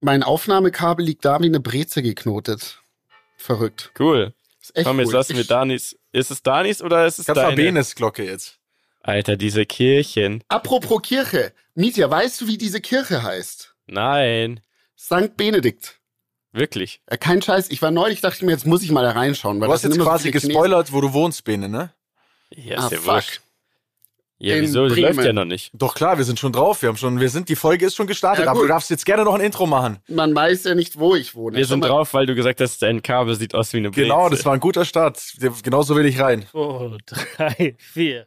Mein Aufnahmekabel liegt da wie eine Breze geknotet. Verrückt. Cool. Ist echt Komm, jetzt cool. lassen wir Danis. Ist es Danis oder ist es mal deine? Benes Glocke jetzt. Alter, diese Kirchen. Apropos Kirche. Mietja, weißt du, wie diese Kirche heißt? Nein. St. Benedikt. Wirklich. Äh, kein Scheiß. Ich war neulich, dachte ich mir, jetzt muss ich mal da reinschauen. Weil Du das hast jetzt quasi gespoilert, wo du wohnst, Bene, ne? Ja, Ah, ist ja fuck. wurscht. Ja, In wieso? Das Bremen. läuft ja noch nicht. Doch klar, wir sind schon drauf. Wir haben schon, wir sind, die Folge ist schon gestartet, Ja, aber du darfst jetzt gerne noch ein Intro machen. Man weiß ja nicht, wo ich wohne. Wir Schau sind mal. drauf, weil du gesagt hast, dein Kabel sieht aus wie eine Breze. Genau, das war ein guter Start. Genauso will ich rein. zwei, drei, vier.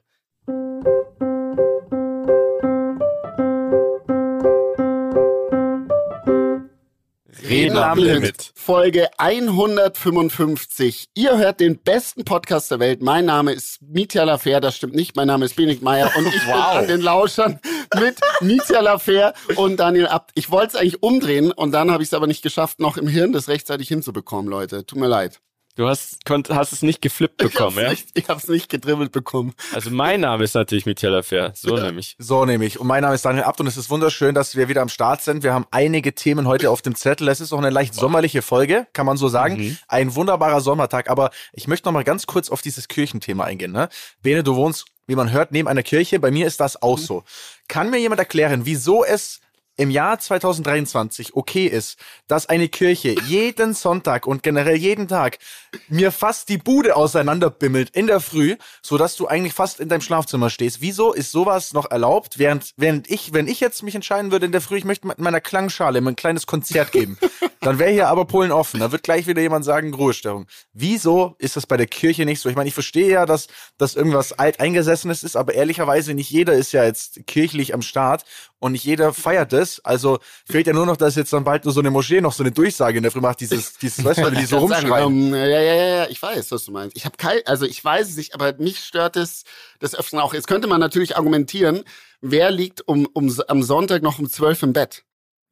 Reden am Limit. Folge 155. Ihr hört den besten Podcast der Welt. Mein Name ist Mitya Lafer, das stimmt nicht. Mein Name ist Benik Meyer und ich bin an den Lauschern mit Mitya Lafer und Daniel Abt. Ich wollte es eigentlich umdrehen und dann habe ich es aber nicht geschafft, noch im Hirn das rechtzeitig hinzubekommen, Leute. Tut mir leid. Du hast, konnt, hast es nicht geflippt bekommen, ich ja? nicht, ich hab's nicht gedribbelt bekommen. Also mein Name ist natürlich Michael Fair. So nämlich. So nämlich. Und mein Name ist Daniel Abt und es ist wunderschön, dass wir wieder am Start sind. Wir haben einige Themen heute auf dem Zettel. Es ist auch eine leicht sommerliche Folge, kann man so sagen. Mhm. Ein wunderbarer Sommertag. Aber ich möchte noch mal ganz kurz auf dieses Kirchenthema eingehen. Ne? Bene, du wohnst, wie man hört, neben einer Kirche. Bei mir ist das auch so. Kann mir jemand erklären, wieso es im Jahr 2023 okay ist, dass eine Kirche jeden Sonntag und generell jeden Tag mir fast die Bude auseinanderbimmelt in der Früh, so dass du eigentlich fast in deinem Schlafzimmer stehst. Wieso ist sowas noch erlaubt, während, während ich, wenn ich jetzt mich entscheiden würde in der Früh, ich möchte mit meiner Klangschale ein kleines Konzert geben, dann wäre hier aber Polen offen. Da wird gleich wieder jemand sagen, Ruhestörung. Wieso ist das bei der Kirche nicht so? Ich meine, ich verstehe ja, dass das irgendwas alteingesessenes ist, aber ehrlicherweise nicht jeder ist ja jetzt kirchlich am Start und nicht jeder feiert es. Also fehlt ja nur noch, dass jetzt dann bald nur so eine Moschee noch so eine Durchsage in der Früh macht, dieses, dieses, weißt du, die so rumschreien. ähm, ja, ja, ja, ja, ich weiß, was du meinst. Ich habe kein, also ich weiß es nicht, aber mich stört es des Öfteren auch. Jetzt könnte man natürlich argumentieren, wer liegt um, um, am Sonntag noch um zwölf im Bett?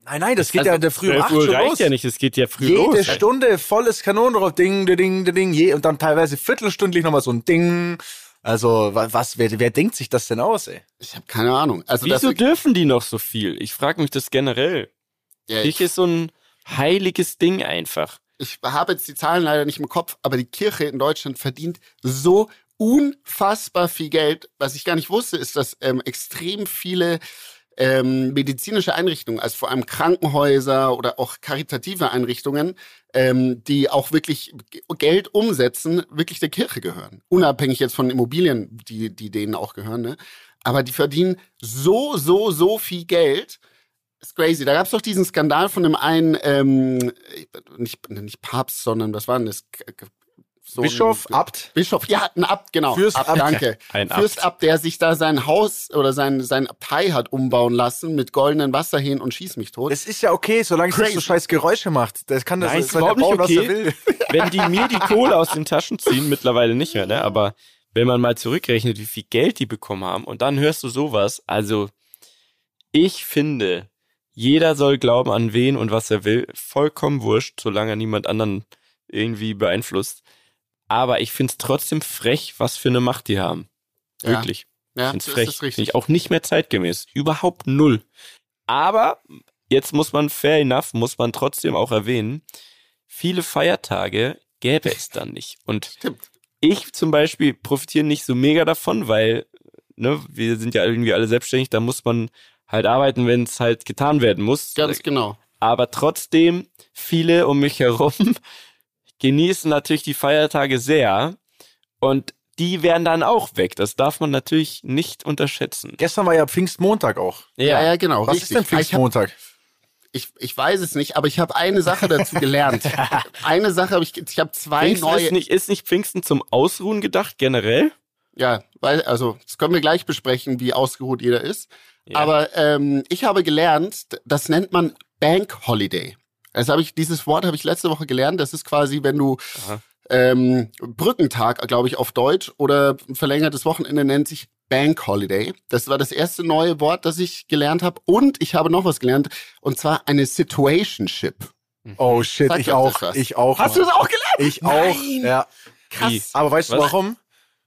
Nein, nein, das geht Also, ja in der Früh um 12 acht Uhr schon reicht los. ja nicht, es geht ja früh Jede los. Stunde volles Kanonenrohr, ding, ding, ding, ding, je, und dann teilweise viertelstündlich nochmal so ein Ding. Also, wa- was, wer, wer denkt sich das denn aus, ey? Ich habe keine Ahnung. Also Wieso dürfen die noch so viel? Ich frage mich das generell. ja, ich, Kirche ist so ein heiliges Ding einfach. ich habe jetzt die Zahlen leider nicht im Kopf, aber die Kirche in Deutschland verdient so unfassbar viel Geld. Was ich gar nicht wusste, ist, dass ähm, extrem viele ähm, medizinische Einrichtungen, also vor allem Krankenhäuser oder auch karitative Einrichtungen, ähm, die auch wirklich Geld umsetzen, wirklich der Kirche gehören. Unabhängig jetzt von Immobilien, die, die denen auch gehören. Ne? Aber die verdienen so, so, so viel Geld. Ist crazy. Da gab es doch diesen Skandal von dem einen, ähm, nicht, nicht Papst, sondern was war denn das? So Bischof, ein, Abt, Bischof, ja, ein Abt, genau. Fürst Abt, Abt. danke. Ein Fürst Abt, der sich da sein Haus oder sein, sein Abtei hat umbauen lassen mit goldenen Wasserhähnen und schieß mich tot. das ist ja okay, solange es nicht so scheiß Geräusche macht. Das kann das Nein, ist soll der überhaupt nicht bauen, was er okay. will. Wenn die mir die Kohle aus den Taschen ziehen, mittlerweile nicht mehr, ne? Aber wenn man mal zurückrechnet, wie viel Geld die bekommen haben und dann hörst du sowas, also ich finde, jeder soll glauben an wen und was er will, vollkommen wurscht, solange er niemand anderen irgendwie beeinflusst. Aber ich find's trotzdem frech, was für eine Macht die haben. Ja. Wirklich. ja, Ich find's das frech. Finde ich auch nicht mehr zeitgemäß. Überhaupt null. Aber jetzt muss man fair enough, muss man trotzdem auch erwähnen, viele Feiertage gäbe es dann nicht. Und Stimmt. ich zum Beispiel profitiere nicht so mega davon, weil ne, wir sind ja irgendwie alle selbstständig, da muss man halt arbeiten, wenn es halt getan werden muss. Ganz genau. Aber trotzdem, viele um mich herum genießen natürlich die Feiertage sehr und die werden dann auch weg. Das darf man natürlich nicht unterschätzen. Gestern war ja Pfingstmontag auch. Ja, ja, genau. Was richtig. ist denn Ich, hab, Pfingstmontag? ich, ich weiß es nicht, aber ich habe eine Sache dazu gelernt. eine Sache habe ich, ich habe zwei Pfingsten neue. ist nicht, ist nicht Pfingsten zum Ausruhen gedacht, generell? Ja, weil, also, das können wir gleich besprechen, wie ausgeruht jeder ist. Ja. Aber ähm, ich habe gelernt, das nennt man Bank Holiday. Das habe ich, dieses Wort habe ich letzte Woche gelernt. Das ist quasi, wenn du Aha. ähm, Brückentag, glaube ich, auf Deutsch oder verlängertes Wochenende nennt sich Bank Holiday. Das war das erste neue Wort, das ich gelernt habe. Und ich habe noch was gelernt, und zwar eine Situationship. Oh shit, Sag ich auch. Ich auch. Hast du das auch gelernt? Ich auch. Nein. Ja. Krass. Aber weißt du Was? warum?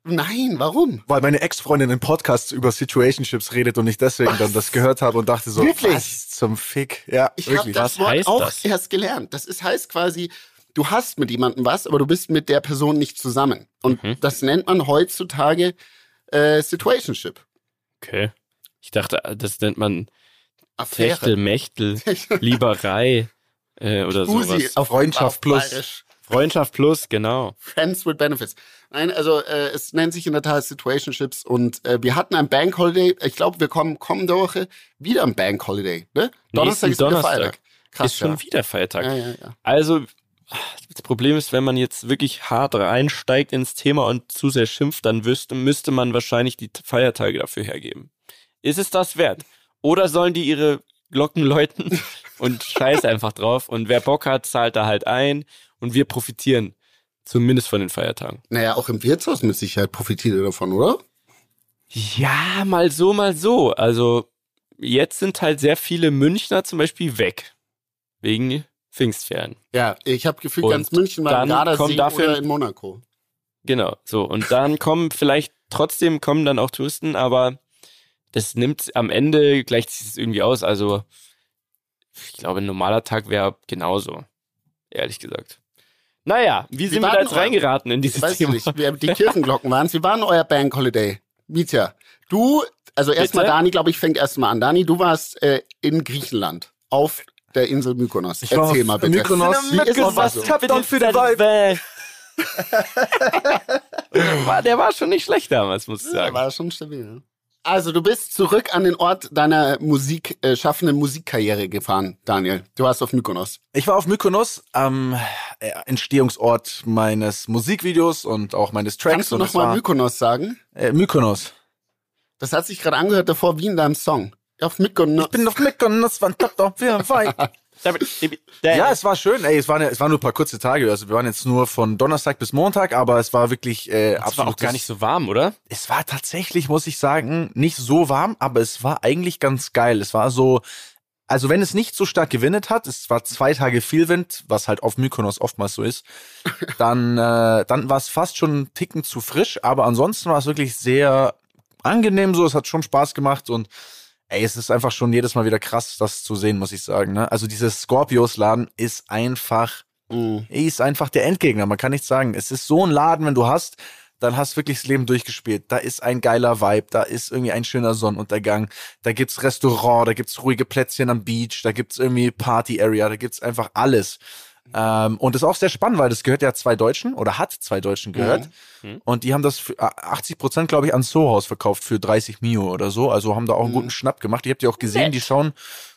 Nein, warum? Weil meine Ex-Freundin in Podcasts über Situationships redet und ich deswegen dann das gehört habe und dachte so, Wirklich? was zum Fick? Ja, Ich habe wirklich. das Was Wort heißt auch das? erst gelernt. Das ist heißt quasi, du hast mit jemandem was, aber du bist mit der Person nicht zusammen. Und Mhm. das nennt man heutzutage äh, Situationship. Okay. Ich dachte, das nennt man Affäre. Techtel, Mechtel, Lieberei äh, oder Usi sowas. auf Freundschaft auf plus. Bayerisch. Freundschaft plus, genau. Friends with Benefits. Nein, also äh, es nennt sich in der Tat Situationships und äh, wir hatten ein Bank Holiday. Ich glaube, wir kommen kommende Woche wieder am Bank Holiday. Ne? Donnerstag ist wieder Donnerstag. Feiertag. Krass, ist schon ja. wieder Feiertag. Ja, ja. Also, das Problem ist, wenn man jetzt wirklich hart reinsteigt ins Thema und zu sehr schimpft, dann wüsste, müsste man wahrscheinlich die Feiertage dafür hergeben. Ist es das wert? Oder sollen die ihre Glocken läuten und scheiß einfach drauf und wer Bock hat, zahlt da halt ein und wir profitieren zumindest von den Feiertagen. Naja, auch im Wirtshaus mit Sicherheit profitiert ihr davon, oder? Ja, mal so, mal so. Also jetzt sind halt sehr viele Münchner zum Beispiel weg. Wegen Pfingstferien. Ja, ich habe gefühlt, Und ganz München war kommt dafür- oder in Monaco. Genau, so. Und dann kommen vielleicht, trotzdem kommen dann auch Touristen, aber das nimmt am Ende, gleicht sich irgendwie aus. Also, ich glaube, ein normaler Tag wäre genauso. Ehrlich gesagt. Naja, wie sind wir waren da jetzt reingeraten in dieses Weißt du Thema? nicht, wer die Kirchenglocken waren Wie war denn euer Bank Holiday? Mietja, du, also erstmal? Dani, glaube ich, fängt erstmal an. Dani, du warst äh, in Griechenland auf der Insel Mykonos. Ich war Erzähl auf mal bitte. Mykonos. Wie ist es da so? Down für den Vibe. der, war, der war schon nicht schlecht damals, muss ich sagen. war schon stabil. Also du bist zurück an den Ort deiner Musik, äh, schaffenden Musikkarriere gefahren, Daniel. Du warst auf Mykonos. Ich war auf Mykonos, am äh, Entstehungsort meines Musikvideos und auch meines Tracks. Kannst du und noch es mal war, Mykonos sagen? äh, Mykonos. Das hat sich gerade angehört davor wie in deinem Song. Auf Mykonos. Ich bin auf Mykonos, down für den Vibe. Ja, es war schön. Ey, es waren, es waren nur ein paar kurze Tage. Also wir waren jetzt nur von Donnerstag bis Montag, aber es war wirklich äh, das war auch gar nicht so warm, oder? Es war tatsächlich, muss ich sagen, nicht so warm, aber es war eigentlich ganz geil. Es war so, also wenn es nicht so stark gewindet hat, es war zwei Tage viel Wind, was halt auf Mykonos oftmals so ist, dann, äh, dann war es fast schon einen Ticken zu frisch, aber ansonsten war es wirklich sehr angenehm so. Es hat schon Spaß gemacht und ey, es ist einfach schon jedes Mal wieder krass, das zu sehen, muss ich sagen. Ne? Also dieses Scorpios-Laden ist einfach Mhm. ist einfach der Endgegner. Man kann nicht sagen. Es ist so ein Laden, wenn du hast, dann hast du wirklich das Leben durchgespielt. Da ist ein geiler Vibe, da ist irgendwie ein schöner Sonnenuntergang, da gibt's Restaurant, da gibt's ruhige Plätzchen am Beach, da gibt's irgendwie Party Area, da gibt's einfach alles. Ähm, und das ist auch sehr spannend, weil das gehört ja zwei Deutschen oder hat zwei Deutschen gehört. Mhm. Und die haben das für äh, 80 Prozent, glaube ich, an Sohaus verkauft für 30 Mio oder so. Also haben da auch einen Mhm. guten Schnapp gemacht. Ihr habt ja auch gesehen, die schauen,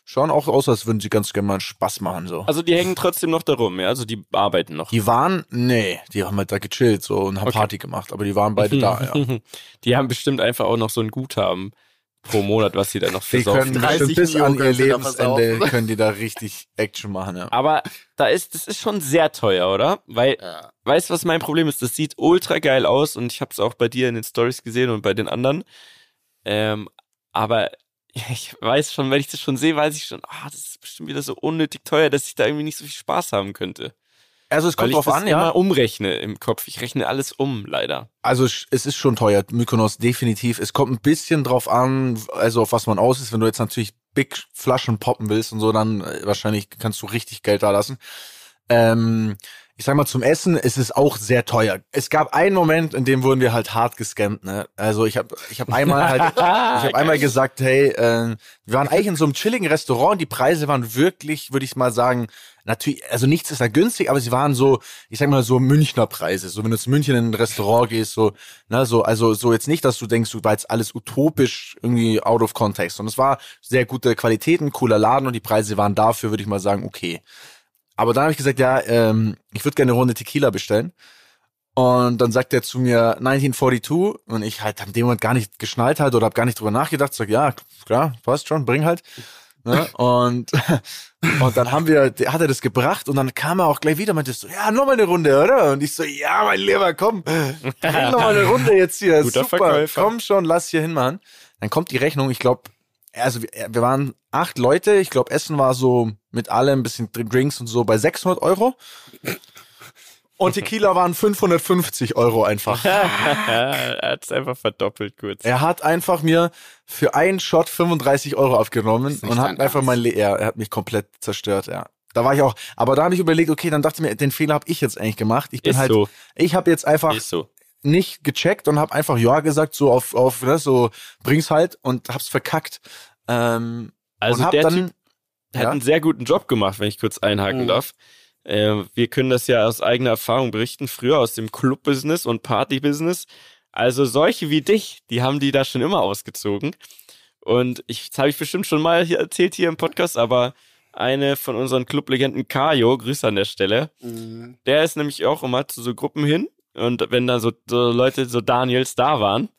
schauen auch aus, als würden sie ganz gerne mal Spaß machen. so. Also die hängen trotzdem noch da rum, ja? Also die arbeiten noch. Die waren, nee, die haben halt da gechillt so und haben Okay. Party gemacht, aber die waren beide da, ja. Die haben bestimmt einfach auch noch so ein Guthaben pro Monat, was sie da noch Die versaufen. können 30 bestimmt bis Mio an ihr Lebensende können die da richtig Action machen, ja. Aber da ist, das ist schon sehr teuer, oder? Weil, Ja. weißt du, was mein Problem ist? Das sieht ultra geil aus und ich habe es auch bei dir in den Stories gesehen und bei den anderen. Ähm, aber ich weiß schon, wenn ich das schon sehe, weiß ich schon, ah, das ist bestimmt wieder so unnötig teuer, dass ich da irgendwie nicht so viel Spaß haben könnte. Also es kommt drauf an, immer ja. umrechne im Kopf. Ich rechne alles um, leider. Also es ist schon teuer, Mykonos definitiv. Es kommt ein bisschen drauf an, also auf was man aus ist. Wenn du jetzt natürlich Big Flaschen poppen willst und so, dann äh, wahrscheinlich kannst du richtig Geld da lassen. Ähm, ich sag mal, zum Essen ist es auch sehr teuer. Es gab einen Moment, in dem wurden wir halt hart gescampt. Ne? Also ich habe ich hab einmal halt, ich habe einmal gesagt, hey, äh, wir waren eigentlich in so einem chilligen Restaurant. Die Preise waren wirklich, würde ich mal sagen, natürlich, also nichts ist da günstig, aber sie waren so, ich sag mal so Münchner Preise. So wenn du zu München in ein Restaurant gehst, so, ne, so, also so jetzt nicht, dass du denkst, du war jetzt alles utopisch irgendwie out of context. Und es war sehr gute Qualität, ein cooler Laden und die Preise waren dafür, würde ich mal sagen, okay. Aber dann habe ich gesagt, ja, ähm, ich würde gerne eine Runde Tequila bestellen. Und dann sagt er zu mir 1942 und ich halt an dem Moment gar nicht geschnallt halt oder habe gar nicht drüber nachgedacht. Sag ja, klar, passt schon, bring halt. Ne? Und und dann haben wir, hat er das gebracht und dann kam er auch gleich wieder und meinte so, ja, noch mal eine Runde, oder? Und ich so, ja, mein Lieber, komm, bring noch mal eine Runde jetzt hier, Guter super, Verkäufer. komm schon, lass hier hinmachen. Dann kommt die Rechnung, ich glaube, also wir, wir waren acht Leute, ich glaube, Essen war so mit allem, ein bisschen Drinks und so bei 600 Euro. Und Tequila waren 550 Euro einfach. er hat es einfach verdoppelt kurz. Er hat einfach mir für einen Shot 35 Euro abgenommen nicht und hat einfach mein Le er, er hat mich komplett zerstört, ja. Da war ich auch, aber da habe ich überlegt, okay, dann dachte ich mir, den Fehler habe ich jetzt eigentlich gemacht. Ich bin Ist halt, so. ich habe jetzt einfach Ist so. Nicht gecheckt und habe einfach ja gesagt, so auf, auf ne, so bring's halt und hab's verkackt. Ähm, Also der dann, Typ hat ja, einen sehr guten Job gemacht, wenn ich kurz einhaken Mhm. darf. Äh, wir können das ja aus eigener Erfahrung berichten, früher aus dem Club-Business und Party-Business. Also solche wie dich, die haben die da schon immer ausgezogen. Und ich, das habe ich bestimmt schon mal hier erzählt hier im Podcast, aber eine von unseren Clublegenden, Kajo, Grüße an der Stelle, Mhm. der ist nämlich auch immer zu so Gruppen hin und wenn da so, so Leute, so Daniels da waren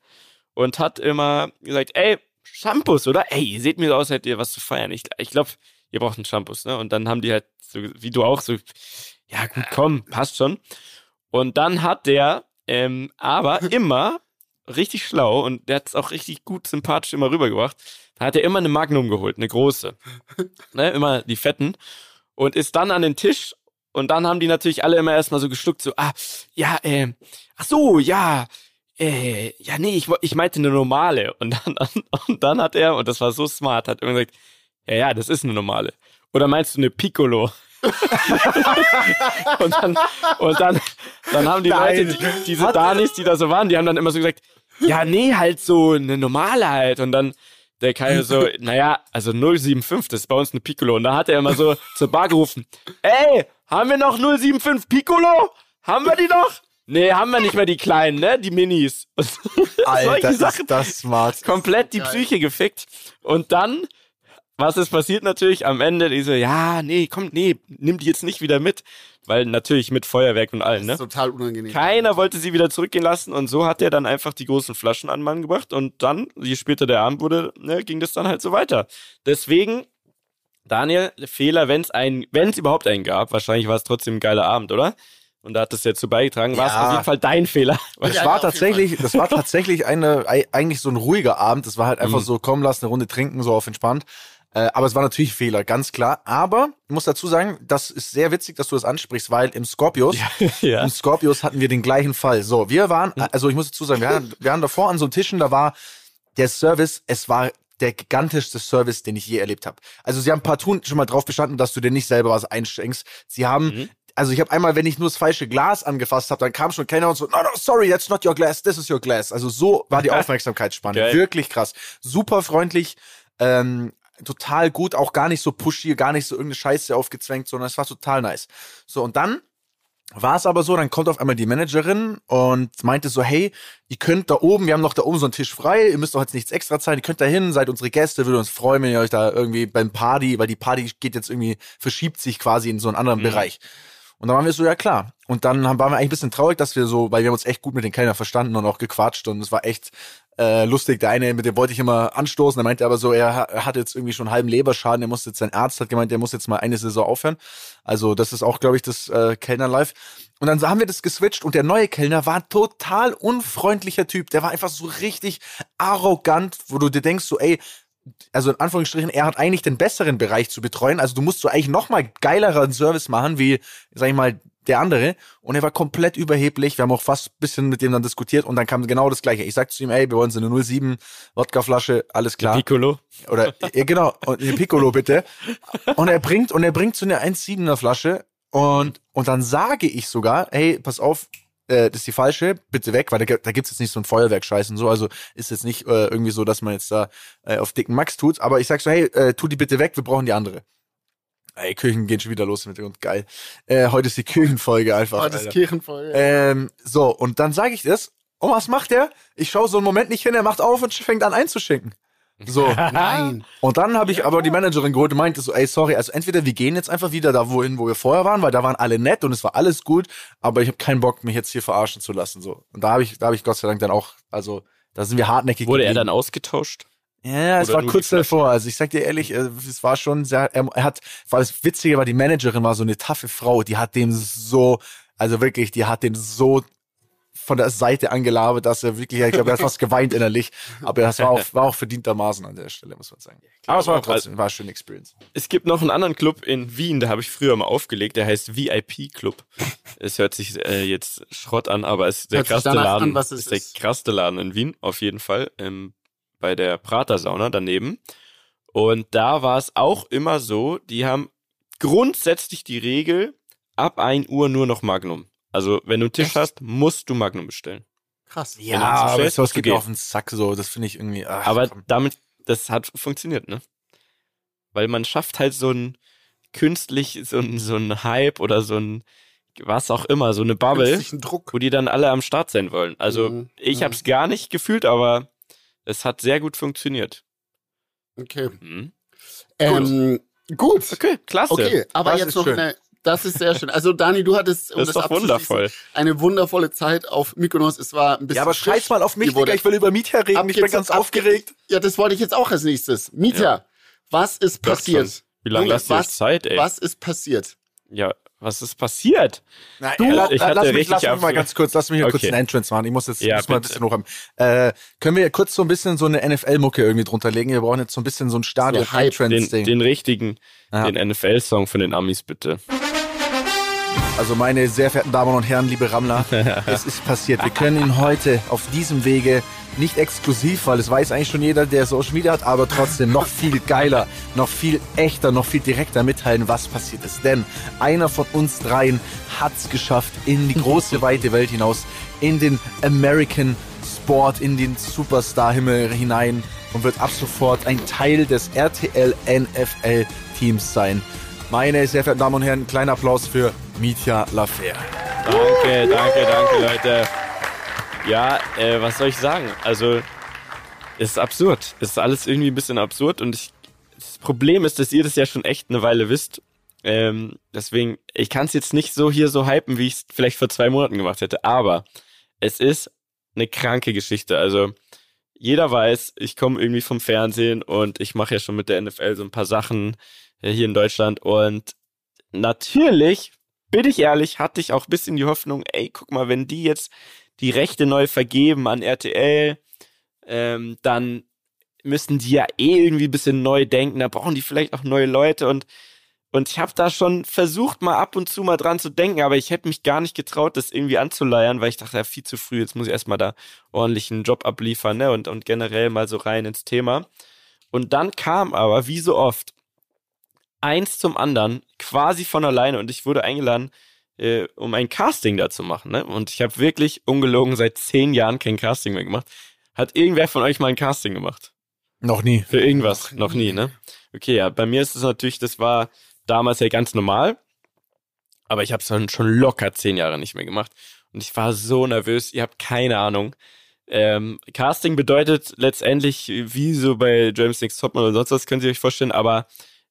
und hat immer gesagt, ey, Shampoos, oder? Ey, ihr seht mir so aus, hättet ihr was zu feiern. Ich, ich glaube, ihr braucht einen Shampoos, ne? Und dann haben die halt, so, wie du auch, so, ja gut, komm, passt schon. Und dann hat der ähm, aber immer richtig schlau und der hat es auch richtig gut sympathisch immer rübergebracht. Da hat er immer eine Magnum geholt, eine große. ne, immer die fetten. Und ist dann an den Tisch und dann haben die natürlich alle immer erstmal so geschluckt, so, ah, ja, äh, ach so, ja, äh, ja, nee, ich, ich meinte eine normale. Und dann, und dann hat er, und das war so smart, hat immer gesagt, ja, ja, das ist eine normale. Oder meinst du eine Piccolo? und dann, und dann, dann haben die Nein. Leute, die, diese Danis, die da so waren, die haben dann immer so gesagt, ja, nee, halt so eine normale halt. Und dann der Kai so, naja, also 075, das ist bei uns eine Piccolo. Und da hat er immer so zur Bar gerufen, ey, haben wir noch 075 Piccolo? Haben wir die noch? Nee, haben wir nicht mehr die kleinen, ne? Die Minis. Und Alter, solche ist Sachen das smart. komplett die Geil. Psyche gefickt. Und dann, was ist passiert natürlich am Ende? Diese, ja, nee, komm, nee, nimm die jetzt nicht wieder mit. Weil natürlich mit Feuerwerk und allen, Das ne? ist total unangenehm. Keiner wollte sie wieder zurückgehen lassen und so hat er dann einfach die großen Flaschen an den Mann gebracht und dann, je später der Abend wurde, ne, ging das dann halt so weiter. Deswegen, Daniel, Fehler, wenn es einen, wenn es überhaupt einen gab, wahrscheinlich war es trotzdem ein geiler Abend, oder? Und da hat das jetzt so beigetragen, war es Ja. auf jeden Fall dein Fehler. Das Ja, war tatsächlich, das war tatsächlich eine, ei- eigentlich so ein ruhiger Abend. Das war halt einfach Mhm. so, komm, lass eine Runde trinken, so auf entspannt. Äh, aber es war natürlich Fehler, ganz klar. Aber ich muss dazu sagen, das ist sehr witzig, dass du das ansprichst, weil im Scorpius, ja. im Scorpius hatten wir den gleichen Fall. So, wir waren, also ich muss dazu sagen, wir waren, wir waren davor an so Tischen, da war der Service, es war der gigantischste Service, den ich je erlebt habe. Also sie haben partout schon mal drauf bestanden, dass du dir nicht selber was einschenkst. Sie haben, Mhm. also ich habe einmal, wenn ich nur das falsche Glas angefasst habe, dann kam schon keiner und so, no, no, sorry, that's not your glass, this is your glass. Also so war die Aufmerksamkeitsspanne. Geil. Wirklich krass. Super freundlich, ähm, total gut, auch gar nicht so pushy, gar nicht so irgendeine Scheiße aufgezwängt, sondern es war total nice. So, und dann war es aber so, dann kommt auf einmal die Managerin und meinte so, hey, ihr könnt da oben, wir haben noch da oben so einen Tisch frei, ihr müsst doch jetzt nichts extra zahlen, ihr könnt da hin, seid unsere Gäste, würde uns freuen, wenn ihr euch da irgendwie beim Party, weil die Party geht jetzt irgendwie, verschiebt sich quasi in so einen anderen Bereich. Und dann waren wir so, ja klar. Und dann haben, waren wir eigentlich ein bisschen traurig, dass wir so, weil wir haben uns echt gut mit den Kellnern verstanden und auch gequatscht und es war echt äh, lustig. Der eine, mit dem wollte ich immer anstoßen, der meinte aber so, er, ha- hat jetzt irgendwie schon halben Leberschaden, er muss jetzt, sein Arzt hat gemeint, er muss jetzt mal eine Saison aufhören. Also das ist auch, glaube ich, das äh, Kellner-Life. Und dann haben wir das geswitcht und der neue Kellner war ein total unfreundlicher Typ. Der war einfach so richtig arrogant, wo du dir denkst, so, ey, also in Anführungsstrichen, er hat eigentlich den besseren Bereich zu betreuen. Also du musst so eigentlich noch mal geileren Service machen, wie, sag ich mal, der andere. Und er war komplett überheblich. Wir haben auch fast ein bisschen mit dem dann diskutiert und dann kam genau das Gleiche. Ich sagte zu ihm, ey, wir wollen so eine 07 Wodkaflasche, alles klar. Piccolo. Oder, ja, genau, eine Piccolo bitte. Und er bringt, und er bringt so eine 1,7er Flasche und, und dann sage ich sogar, hey, pass auf, äh, das ist die falsche, bitte weg, weil da, da gibt's jetzt nicht so ein Feuerwerkscheiß und so, also ist jetzt nicht äh, irgendwie so, dass man jetzt da äh, auf dicken Max tut, aber ich sag so, hey, äh, tu die bitte weg, wir brauchen die andere. Ey, Kirchen gehen schon wieder los mit und geil. Äh, heute ist die Kirchenfolge einfach. Oh, das Alter. Kirchenfolge. Ähm, so, und dann sage ich das. Und was macht er? Ich schaue so einen Moment nicht hin, er macht auf und fängt an einzuschenken. So. Nein. Und dann habe ich aber die Managerin geholt und meinte so, ey, sorry, also entweder wir gehen jetzt einfach wieder da wohin, wo wir vorher waren, weil da waren alle nett und es war alles gut, aber ich habe keinen Bock, mich jetzt hier verarschen zu lassen. So. Und da habe ich, da habe ich Gott sei Dank dann auch, also da sind wir hartnäckig. Wurde er geblieben. dann ausgetauscht? Ja, es Oder war kurz davor. Also ich sag dir ehrlich, äh, es war schon sehr, er, hat, weil das Witzige war, die Managerin war so eine taffe Frau, die hat dem so, also wirklich, die hat den so von der Seite angelabert, dass er wirklich, ich glaube, er hat fast geweint innerlich. Aber das war auch, war auch verdientermaßen an der Stelle, muss man sagen. Aber es war trotzdem, war eine schöne Experience. Es gibt noch einen anderen Club in Wien, da habe ich früher mal aufgelegt, der heißt VIP Club. Es hört sich äh, jetzt Schrott an, aber es ist der Hört danach Laden. an, was es ist der ist. krasseste Laden in Wien, auf jeden Fall. Ähm, bei der Prater Sauna daneben. Und da war es auch immer so, die haben grundsätzlich die Regel, ab 1 Uhr nur noch Magnum. Also, wenn du einen Tisch Echt? hast, musst du Magnum bestellen. Krass. Ja, zu aber sowas ist, geht mir auf den Sack so, das finde ich irgendwie, ach, Aber komm. damit, das hat funktioniert, ne? Weil man schafft halt so ein künstlich, so ein, so ein Hype oder so ein, was auch immer, so eine Bubble, wo die dann alle am Start sein wollen. Also, Mhm, ich mhm. hab's gar nicht gefühlt, aber es hat sehr gut funktioniert. Okay. Mhm. Ähm, gut. Okay, klasse. Okay, aber Das jetzt ist noch schön. eine. Das ist sehr schön. Also Dani, du hattest um Das ist doch abzuschließen, wundervoll. eine wundervolle Zeit auf Mykonos. Es war ein bisschen Ja, aber scheiß mal auf mich, Digga, ich will über Mietja reden, ich bin ganz aufgeregt. Ja, das wollte ich jetzt auch als nächstes. Mietja, Ja. was ist Doch passiert? Wie lange ihr euch was- Zeit, ey? Was ist passiert? Ja, was ist passiert? Na, Du, la- ich hatte lass mich, lass mich mal ganz kurz, lass mich mal kurz Okay. einen Entrance machen. Ich muss jetzt Ja, muss mal ein bisschen hochhaben. Äh, können wir kurz so ein bisschen so eine NFL-Mucke irgendwie drunter legen? Wir brauchen jetzt so ein bisschen so ein Hype, Den, Stadion-Entrance-Ding. den richtigen, Ja. den NFL-Song von den Amis, bitte. Also meine sehr verehrten Damen und Herren, liebe Rammler, es ist passiert. Wir können Ihnen heute auf diesem Wege nicht exklusiv, weil es weiß eigentlich schon jeder, der Social Media hat, aber trotzdem noch viel geiler, noch viel echter, noch viel direkter mitteilen, was passiert ist. Denn einer von uns dreien hat es geschafft in die große, weite Welt hinaus, in den American Sport, in den Superstar-Himmel hinein und wird ab sofort ein Teil des RTL NFL Teams sein. Meine sehr verehrten Damen und Herren, kleiner Applaus für Mitya Lafer. Danke, danke, danke, Leute. Ja, äh, was soll ich sagen? Also, es ist absurd. Es ist alles irgendwie ein bisschen absurd und ich, das Problem ist, dass ihr das ja schon echt eine Weile wisst. Ähm, deswegen, ich kann es jetzt nicht so hier so hypen, wie ich es vielleicht vor zwei Monaten gemacht hätte. Aber es ist eine kranke Geschichte. Also, jeder weiß, ich komme irgendwie vom Fernsehen und ich mache ja schon mit der NFL so ein paar Sachen hier in Deutschland. Und natürlich, bin ich ehrlich, hatte ich auch ein bisschen die Hoffnung, ey, guck mal, wenn die jetzt die Rechte neu vergeben an RTL, ähm, dann müssen die ja eh irgendwie ein bisschen neu denken, da brauchen die vielleicht auch neue Leute und und ich habe da schon versucht, mal ab und zu mal dran zu denken, aber ich hätte mich gar nicht getraut, das irgendwie anzuleiern, weil ich dachte, ja, viel zu früh, jetzt muss ich erstmal da ordentlich einen Job abliefern, ne? Und, und generell mal so rein ins Thema. Und dann kam aber, wie so oft, eins zum anderen, quasi von alleine und ich wurde eingeladen, äh, um ein Casting da zu machen, ne? Und ich habe wirklich ungelogen seit zehn Jahren kein Casting mehr gemacht. Hat irgendwer von euch mal ein Casting gemacht? Noch nie. Für irgendwas? Noch nie, ne? Okay, ja, bei mir ist es natürlich, das war damals ja ganz normal, aber ich habe es dann schon locker zehn Jahre nicht mehr gemacht und ich war so nervös, ihr habt keine Ahnung. Ähm, Casting bedeutet letztendlich, wie so bei James Next Topmodel oder sonst was, könnt ihr euch vorstellen, aber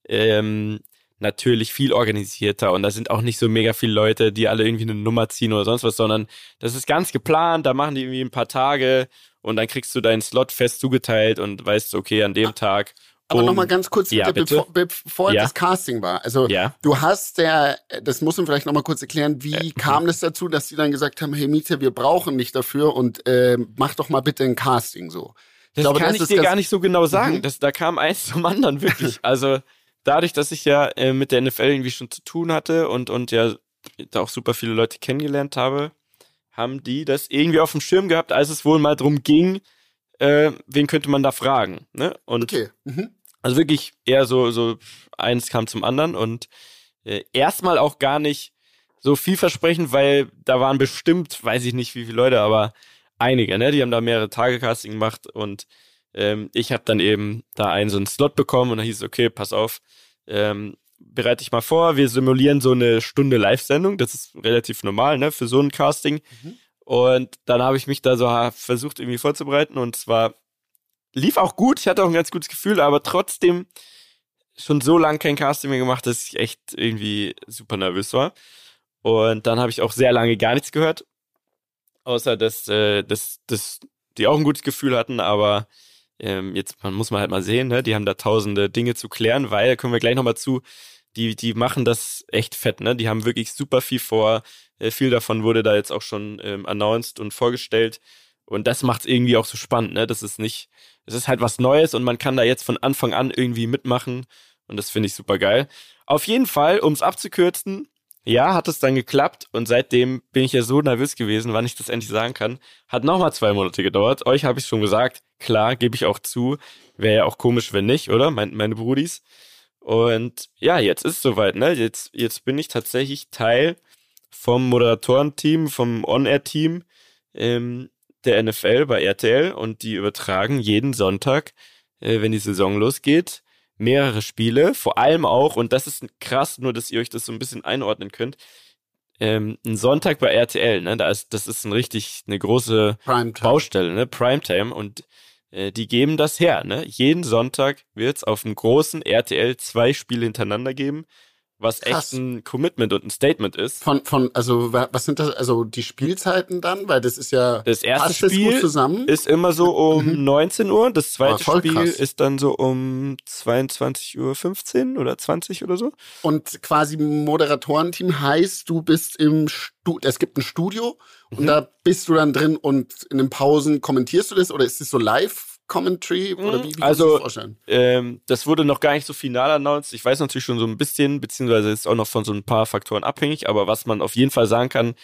ähm, natürlich viel organisierter und da sind auch nicht so mega viele Leute, die alle irgendwie eine Nummer ziehen oder sonst was, sondern das ist ganz geplant, da machen die irgendwie ein paar Tage und dann kriegst du deinen Slot fest zugeteilt und weißt, okay, an dem Tag. Aber um- nochmal ganz kurz, Ja, bitte, bitte. bevor, Ja. das Casting war. Also Ja. du hast der, das muss man vielleicht nochmal kurz erklären, wie Äh, kam es dazu, dass die dann gesagt haben, hey Miete, wir brauchen dich dafür und äh, mach doch mal bitte ein Casting so. Das glaube, kann das ich dir gar nicht so genau sagen. Mhm. Das, da kam eins zum anderen, wirklich. Also dadurch, dass ich ja äh, mit der NFL irgendwie schon zu tun hatte und, und ja da auch super viele Leute kennengelernt habe, haben die das irgendwie auf dem Schirm gehabt, als es wohl mal drum ging, äh, wen könnte man da fragen. Ne? Und Okay. Mhm. also wirklich eher so, so eins kam zum anderen und äh, erstmal auch gar nicht so vielversprechend, weil da waren bestimmt, weiß ich nicht wie viele Leute, aber einige, ne? Die haben da mehrere Tage Casting gemacht und ähm, ich habe dann eben da einen so einen Slot bekommen und dann hieß es, okay, pass auf, ähm, bereite dich mal vor, wir simulieren so eine Stunde Live-Sendung, das ist relativ normal, ne, für so ein Casting. Mhm. Und dann habe ich mich da so versucht irgendwie vorzubereiten und zwar lief auch gut, ich hatte auch ein ganz gutes Gefühl, aber trotzdem schon so lange kein Casting mehr gemacht, dass ich echt irgendwie super nervös war. Und dann habe ich auch sehr lange gar nichts gehört, außer dass, äh, dass, dass die auch ein gutes Gefühl hatten, aber ähm, jetzt man muss man halt mal sehen, ne? die haben da tausende Dinge zu klären, weil, da kommen wir gleich nochmal zu, die, die machen das echt fett, ne? Die haben wirklich super viel vor. Äh, viel davon wurde da jetzt auch schon ähm, announced und vorgestellt. Und das macht es irgendwie auch so spannend, ne? Das ist nicht, es ist halt was Neues und man kann da jetzt von Anfang an irgendwie mitmachen. Und das finde ich super geil. Auf jeden Fall, um es abzukürzen, ja, hat es dann geklappt und seitdem bin ich ja so nervös gewesen, wann ich das endlich sagen kann. Hat nochmal zwei Monate gedauert. Euch habe ich schon gesagt, klar, gebe ich auch zu. Wäre ja auch komisch, wenn nicht, oder? Mein, meine Brudis. Und ja, jetzt ist es soweit, ne? Jetzt, jetzt bin ich tatsächlich Teil vom Moderatorenteam, vom On-Air-Team ähm, der NFL bei RTL und die übertragen jeden Sonntag, äh, wenn die Saison losgeht, mehrere Spiele, vor allem auch, und das ist krass, nur dass ihr euch das so ein bisschen einordnen könnt, ähm, ein Sonntag bei RTL, ne, da ist, das ist ein richtig, eine große Primetime. Baustelle, ne, Primetime. Und äh, die geben das her, ne, jeden Sonntag wird's auf dem großen RTL zwei Spiele hintereinander geben, was Krass. echt ein Commitment und ein Statement ist. Von, von, also, wa- was sind das, also die Spielzeiten dann? Weil das ist ja, Das erste Spiel gut zusammen? ist immer so um 19 Uhr. Das zweite Oh, Spiel krass. ist dann so um 22.15 Uhr oder 20 oder so. Und quasi Moderatorenteam heißt, du bist im Stu es gibt ein Studio Mhm. und da bist du dann drin und in den Pausen kommentierst du das oder ist es so Live-Commentary oder wie, wie du Also- das vorstellen? Ähm, das wurde noch gar nicht so final announced. Ich weiß natürlich schon so ein bisschen, beziehungsweise ist auch noch von so ein paar Faktoren abhängig, aber was man auf jeden Fall sagen kann,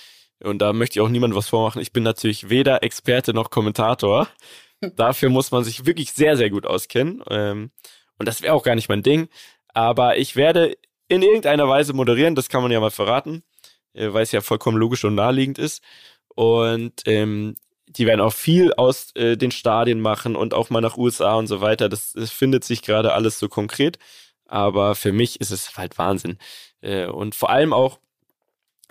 und da möchte ich auch niemandem was vormachen, ich bin natürlich weder Experte noch Kommentator. Dafür muss man sich wirklich sehr, sehr gut auskennen. Ähm, und das wäre auch gar nicht mein Ding. Aber ich werde in irgendeiner Weise moderieren, das kann man ja mal verraten, äh, weil es ja vollkommen logisch und naheliegend ist. Und ähm, die werden auch viel aus äh, den Stadien machen und auch mal nach USA und so weiter. Das, das findet sich gerade alles so konkret. Aber für mich ist es halt Wahnsinn. Äh, und vor allem auch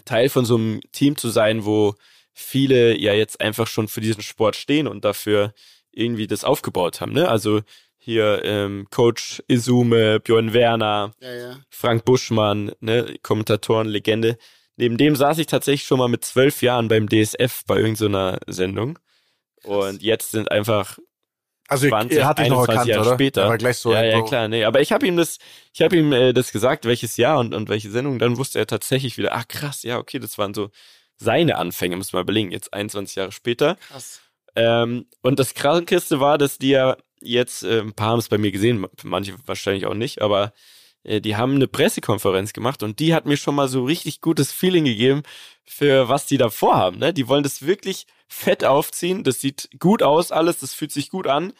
Teil von so einem Team zu sein, wo viele ja jetzt einfach schon für diesen Sport stehen und dafür irgendwie das aufgebaut haben. Ne? Also hier ähm, Coach Izume, Björn Werner, Ja, ja. Frank Buschmann, ne, Kommentatoren, Legende. Neben dem saß ich tatsächlich schon mal mit zwölf Jahren beim DSF bei irgendeiner Sendung. Und jetzt sind einfach Also 20, er hat dich noch 21 erkannt, Jahre oder? später. Er war gleich so. ja, ja, so- klar, nee. Aber ich habe ihm das, ich habe ihm äh, das gesagt, welches Jahr und, und welche Sendung. Dann wusste er tatsächlich wieder, ach krass, ja, okay, das waren so seine Anfänge, muss man überlegen, jetzt 21 Jahre später. Krass. Ähm, und das Krankeste war, dass die ja jetzt, äh, ein paar haben es bei mir gesehen, manche wahrscheinlich auch nicht, aber äh, die haben eine Pressekonferenz gemacht und die hat mir schon mal so richtig gutes Feeling gegeben für was die da vorhaben. Ne? Die wollen das wirklich fett aufziehen, das sieht gut aus alles, das fühlt sich gut an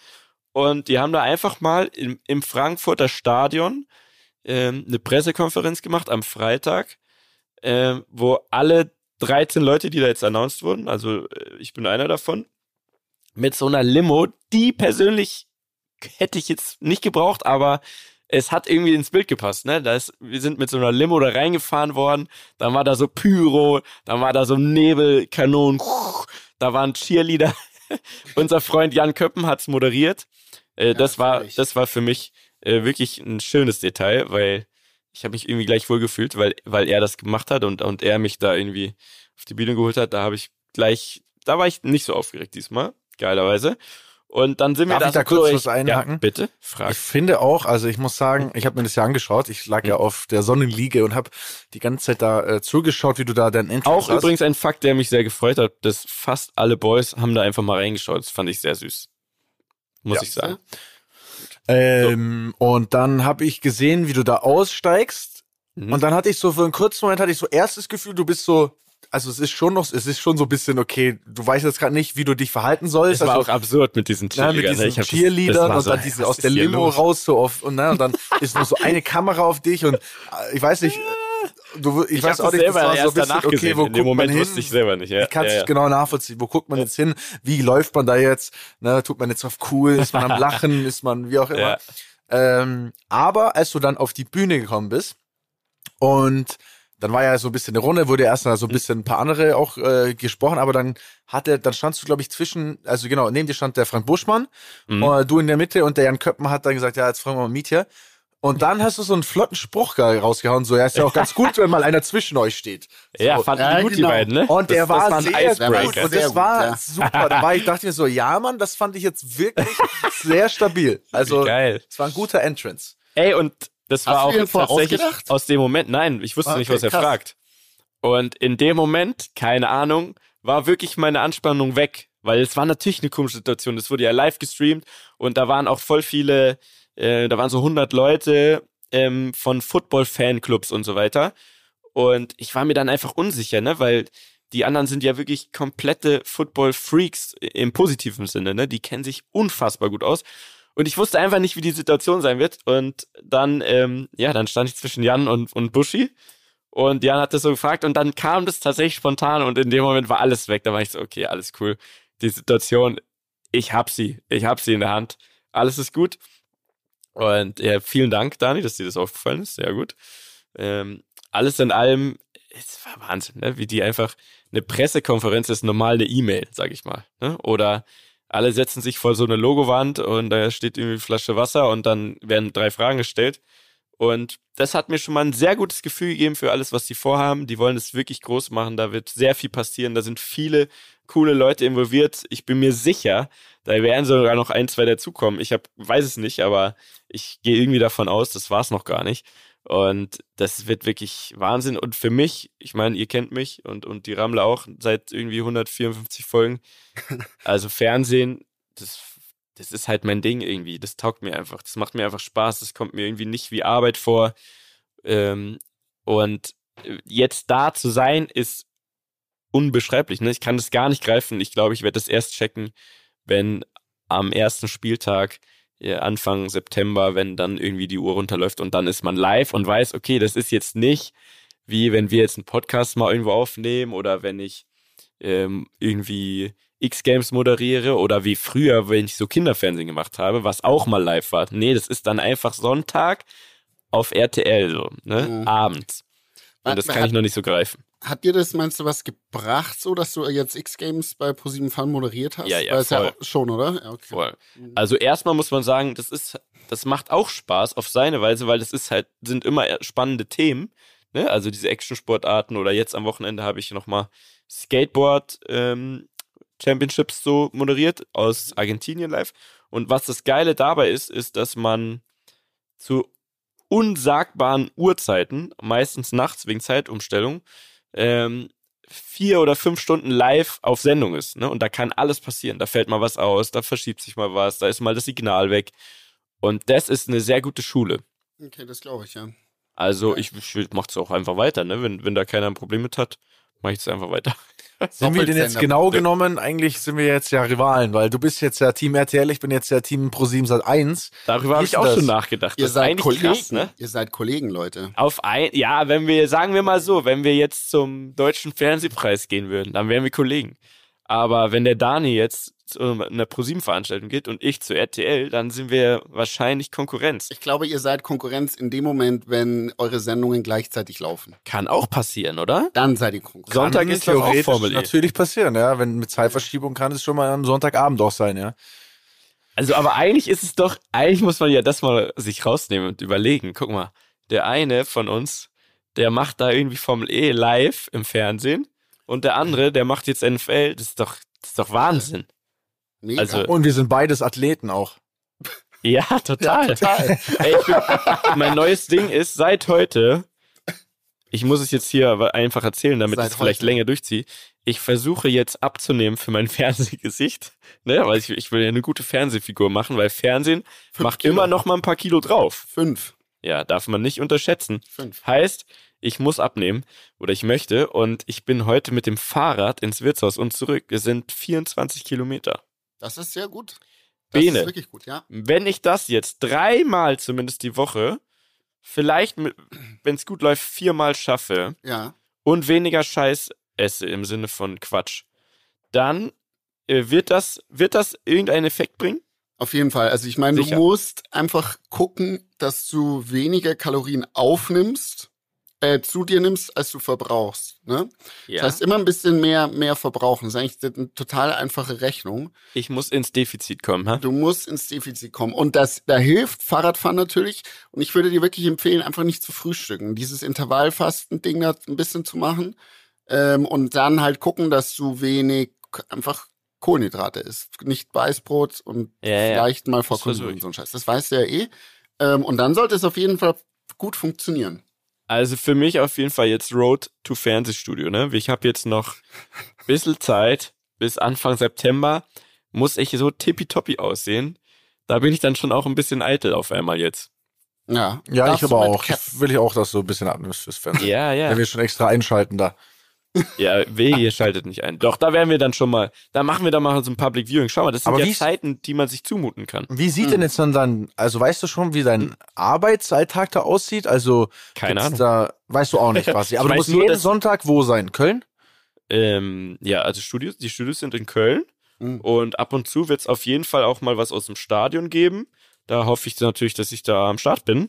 und die haben da einfach mal im, im Frankfurter Stadion ähm, eine Pressekonferenz gemacht am Freitag, ähm, wo alle 13 Leute, die da jetzt announced wurden, also äh, ich bin einer davon, mit so einer Limo, die persönlich hätte ich jetzt nicht gebraucht, aber es hat irgendwie ins Bild gepasst, ne? Da ist, wir sind mit so einer Limo da reingefahren worden, dann war da so Pyro, dann war da so Nebelkanonen, da waren Cheerleader. Unser Freund Jan Köppen hat's moderiert. Äh, das war, natürlich. das war für mich äh, wirklich ein schönes Detail, weil ich habe mich irgendwie gleich wohl gefühlt, weil, weil er das gemacht hat und, und er mich da irgendwie auf die Bühne geholt hat. Da habe ich gleich, da war ich nicht so aufgeregt diesmal, geilerweise. Und dann sind wir Darf ich da so kurz durch. was einhaken? Ja, bitte, frag. Ich finde auch, also ich muss sagen, ich habe mir das ja angeschaut. Ich lag ja Mhm. auf der Sonnenliege und habe die ganze Zeit da äh, zugeschaut, wie du da dein Entrance Auch hast. übrigens ein Fakt, der mich sehr gefreut hat, dass fast alle Boys haben da einfach mal reingeschaut. Das fand ich sehr süß. Muss Ja. ich sagen. Ähm, Und dann habe ich gesehen, wie du da aussteigst. Mhm. Und dann hatte ich so für einen kurzen Moment hatte ich so erstes Gefühl, du bist so, also es ist schon noch, es ist schon so ein bisschen okay. Du weißt jetzt gerade nicht, wie du dich verhalten sollst. Es war also, auch absurd mit diesen Ja, mit Cheerleadern. diesen Ich hab das- das Cheerleadern war und so, dann diese aus der Limo raus so auf und, ne, und dann ist nur so eine Kamera auf dich und äh, ich weiß nicht, du, ich, Ich, weiß auch das nicht, das selber war so ein erst bisschen, danach okay, gesehen. wo In dem guckt Moment man hin? wusste ich selber nicht. Ja, ich kann es ja, ja. genau nachvollziehen. Wo guckt man jetzt hin? Wie läuft man da jetzt? Ne, tut man jetzt auf cool? Ist man am Lachen? Ist man wie auch immer? Ja. Ähm, aber als du dann auf die Bühne gekommen bist und dann war ja so ein bisschen eine Runde, wurde erst mal so ein bisschen ein paar andere auch äh, gesprochen, aber dann hatte, dann standst du, glaube ich, zwischen, also genau, neben dir stand der Frank Buschmann, Mhm. äh, du in der Mitte und der Jan Köppen hat dann gesagt, ja, jetzt fragen wir mal Mietje. Und dann hast du so einen flotten Spruch rausgehauen, so, ja, ist ja auch ganz gut, wenn mal einer zwischen euch steht. So. Ja, Ja, die gut, genau. die beiden, ne? Und der das, das war ein sehr Icebreaker. gut. Und das gut, war ja. super. Da war ich, dachte mir so, ja, Mann, das fand ich jetzt wirklich sehr stabil. Also, Geil. es war ein guter Entrance. Ey, und Das Hast war auch tatsächlich aus dem Moment. Nein, ich wusste nicht, Okay, was er krass. fragt. Und in dem Moment, keine Ahnung, war wirklich meine Anspannung weg. Weil es war natürlich eine komische Situation. Das wurde ja live gestreamt und da waren auch voll viele, äh, da waren so 100 Leute ähm, von Football-Fanclubs und so weiter. Und ich war mir dann einfach unsicher, ne, weil die anderen sind ja wirklich komplette Football-Freaks im positiven Sinne, ne? Die kennen sich unfassbar gut aus. Und ich wusste einfach nicht, wie die Situation sein wird. Und dann, ähm, ja, dann stand ich zwischen Jan und, und Buschi. Und Jan hat das so gefragt und dann kam das tatsächlich spontan und in dem Moment war alles weg. Da war ich so, okay, alles cool. Die Situation, ich hab sie. Ich hab sie in der Hand. Alles ist gut. Und ja, vielen Dank, Dani, dass dir das aufgefallen ist. Sehr gut. Ähm, alles in allem, es war Wahnsinn, ne? wie die einfach, eine Pressekonferenz ist normal eine E-Mail, sag ich mal. Ne? Oder alle setzen sich vor so eine Logowand und da steht irgendwie Flasche Wasser und dann werden drei Fragen gestellt. Und das hat mir schon mal ein sehr gutes Gefühl gegeben für alles, was die vorhaben. Die wollen es wirklich groß machen. Da wird sehr viel passieren. Da sind viele coole Leute involviert. Ich bin mir sicher, da werden sogar noch ein, zwei dazukommen. Ich hab, weiß es nicht, aber ich gehe irgendwie davon aus, das war es noch gar nicht. Und das wird wirklich Wahnsinn. Und für mich, ich meine, ihr kennt mich und, und die Rammler auch seit irgendwie 154 Folgen. Also Fernsehen, das, das ist halt mein Ding irgendwie. Das taugt mir einfach. Das macht mir einfach Spaß. Das kommt mir irgendwie nicht wie Arbeit vor. Ähm, und jetzt da zu sein, ist unbeschreiblich. Ne? Ich kann das gar nicht greifen. Ich glaube, ich werde das erst checken, wenn am ersten Spieltag Anfang September, wenn dann irgendwie die Uhr runterläuft und dann ist man live und weiß, okay, das ist jetzt nicht wie wenn wir jetzt einen Podcast mal irgendwo aufnehmen oder wenn ich ähm, irgendwie X-Games moderiere oder wie früher, wenn ich so Kinderfernsehen gemacht habe, was auch mal live war. Nee, das ist dann einfach Sonntag auf RTL so, ne? Mhm. Abends. Und das kann ich noch nicht so greifen. Hat dir das, meinst du, was gebracht, so dass du jetzt X-Games bei ProSieben Fun moderiert hast? Ja, ja, Weil ja voll. auch schon, oder? Ja, okay. Voll. Also erstmal muss man sagen, das ist, das macht auch Spaß auf seine Weise, weil das ist halt, sind immer spannende Themen. Ne? Also diese Action-Sportarten oder jetzt am Wochenende habe ich nochmal Skateboard ähm, Championships so moderiert aus Argentinien live. Und was das Geile dabei ist, ist, dass man zu unsagbaren Uhrzeiten, meistens nachts wegen Zeitumstellung, ähm, vier oder fünf Stunden live auf Sendung ist. Ne? Und da kann alles passieren. Da fällt mal was aus, da verschiebt sich mal was, da ist mal das Signal weg. Und das ist eine sehr gute Schule. Okay, das glaube ich, ja. Also ich, ich mache es auch einfach weiter. Ne? Wenn, wenn da keiner ein Problem mit hat, mache ich es einfach weiter. Sind wir denn jetzt genau genommen? Eigentlich sind wir jetzt ja Rivalen, weil du bist jetzt ja Team RTL, ich bin jetzt ja Team Pro7 Sat 1. Darüber habe ich auch das? schon nachgedacht. Ihr das seid Kollegen, krass, ne? Ihr seid Kollegen, Leute. Auf ein, ja, wenn wir, sagen wir mal so, wenn wir jetzt zum deutschen Fernsehpreis gehen würden, dann wären wir Kollegen. Aber wenn der Dani jetzt zu einer ProSieben-Veranstaltung geht und ich zu RTL, dann sind wir wahrscheinlich Konkurrenz. Ich glaube, ihr seid Konkurrenz in dem Moment, wenn eure Sendungen gleichzeitig laufen. Kann auch passieren, oder? Dann seid ihr Konkurrenz. Sonntag Kann ist doch auch theoretisch Formel E. natürlich passieren, ja. Wenn mit Zeitverschiebung kann es schon mal am Sonntagabend auch sein, ja. Also, aber eigentlich ist es doch, eigentlich muss man ja das mal sich rausnehmen und überlegen. Guck mal, der eine von uns, der macht da irgendwie Formel E live im Fernsehen und der andere, der macht jetzt NFL. Das ist doch, das ist doch Wahnsinn. Mega. Also, Und wir sind beides Athleten auch. Ja, total. total. Ey, ich bin, mein neues Ding ist seit heute, ich muss es jetzt hier einfach erzählen, damit ich es vielleicht länger durchziehe. Ich versuche jetzt abzunehmen für mein Fernsehgesicht, ne, weil ich, ich will ja eine gute Fernsehfigur machen, weil Fernsehen Fünf macht Kilo. immer noch mal ein paar Kilo drauf. Fünf. Ja, darf man nicht unterschätzen. Fünf. Heißt, ich muss abnehmen oder ich möchte und ich bin heute mit dem Fahrrad ins Wirtshaus und zurück. Es sind 24 Kilometer. Das ist sehr gut. Das Bene. ist wirklich gut, ja. wenn ich das jetzt dreimal zumindest die Woche, vielleicht, wenn es gut läuft, viermal schaffe Ja. und weniger Scheiß esse im Sinne von Quatsch, dann äh, wird, das, wird das irgendeinen Effekt bringen? Auf jeden Fall. Also ich meine, du musst einfach gucken, dass du weniger Kalorien aufnimmst, äh, zu dir nimmst, als du verbrauchst. Ne? Ja. Das heißt, immer ein bisschen mehr, mehr verbrauchen. Das ist eigentlich eine total einfache Rechnung. ich muss ins Defizit kommen, ha? Du musst ins Defizit kommen. Und das, da hilft Fahrradfahren natürlich. Und ich würde dir wirklich empfehlen, einfach nicht zu frühstücken. Dieses Intervallfasten-Ding da ein bisschen zu machen. Ähm, und dann halt gucken, dass du wenig einfach Kohlenhydrate isst. Nicht Weißbrot und Ja, ja. vielleicht mal versuch Vollkornnudeln ich. und so ein Scheiß. Das weißt du ja eh. Ähm, und dann sollte es auf jeden Fall gut funktionieren. Also für mich auf jeden Fall jetzt Road to Fernsehstudio, ne? Ich habe jetzt noch ein bisschen Zeit bis Anfang September. Muss ich so tippitoppi aussehen. Da bin ich dann schon auch ein bisschen eitel auf einmal jetzt. Ja, Ja, Darfst ich aber auch. Cap- Will ich auch, dass du ein bisschen abnimmst fürs Fernsehen. Ja, ja. Wenn wir schon extra einschalten da. Ja, weh, ihr schaltet nicht ein. Doch, da werden wir dann schon mal, da machen wir dann mal so ein Public Viewing. Schau mal, das sind Aber ja Zeiten, die man sich zumuten kann. Wie sieht denn jetzt dann dann, also weißt du schon, wie dein Arbeitsalltag da aussieht? Also, Keine Ahnung. Da, weißt du auch nicht quasi. Aber du musst nur, jeden Sonntag wo sein? Köln? Ähm, ja, also Studios, die Studios sind in Köln Mhm. und ab und zu wird es auf jeden Fall auch mal was aus dem Stadion geben. Da hoffe ich natürlich, dass ich da am Start bin.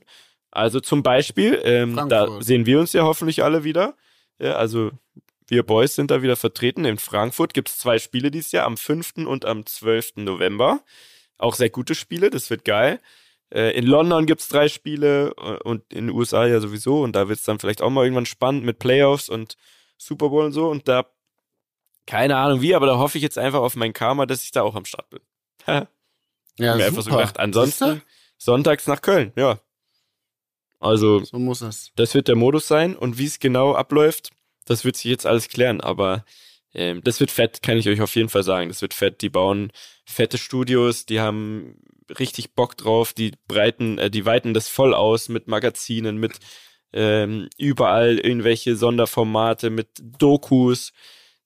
Also zum Beispiel, ähm, da sehen wir uns ja hoffentlich alle wieder. Ja, also wir Boys sind da wieder vertreten. In Frankfurt gibt es zwei Spiele dieses Jahr, am 5. und am 12. November. Auch sehr gute Spiele, das wird geil. Äh, in London gibt es drei Spiele äh, und in den USA ja sowieso. Und da wird es dann vielleicht auch mal irgendwann spannend mit Playoffs und Super Bowl und so. Und da, keine Ahnung wie, aber da hoffe ich jetzt einfach auf mein Karma, dass ich da auch am Start bin. Ja, mir einfach so super. gedacht. Ansonsten sonntags nach Köln, ja. Also, So muss es. das wird der Modus sein und wie es genau abläuft, das wird sich jetzt alles klären, aber ähm, das wird fett, kann ich euch auf jeden Fall sagen. Das wird fett. Die bauen fette Studios, die haben richtig Bock drauf, die breiten, äh, die weiten das voll aus mit Magazinen, mit ähm, überall irgendwelche Sonderformate, mit Dokus.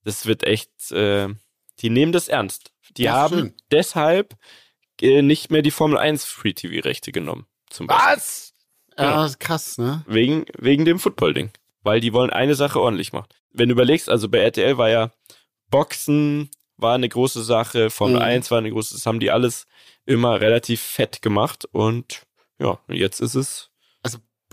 Das wird echt, äh, die nehmen das ernst. Die Ja, haben schön. deshalb äh, nicht mehr die Formel 1 Free TV Rechte genommen. Zum Beispiel. Was? Ja, krass, ne? Wegen, wegen dem Football-Ding. Weil die wollen eine Sache ordentlich machen. Wenn du überlegst, also bei RTL war ja Boxen war eine große Sache, Formel Mhm. 1 war eine große, das haben die alles immer relativ fett gemacht und ja, jetzt ist es.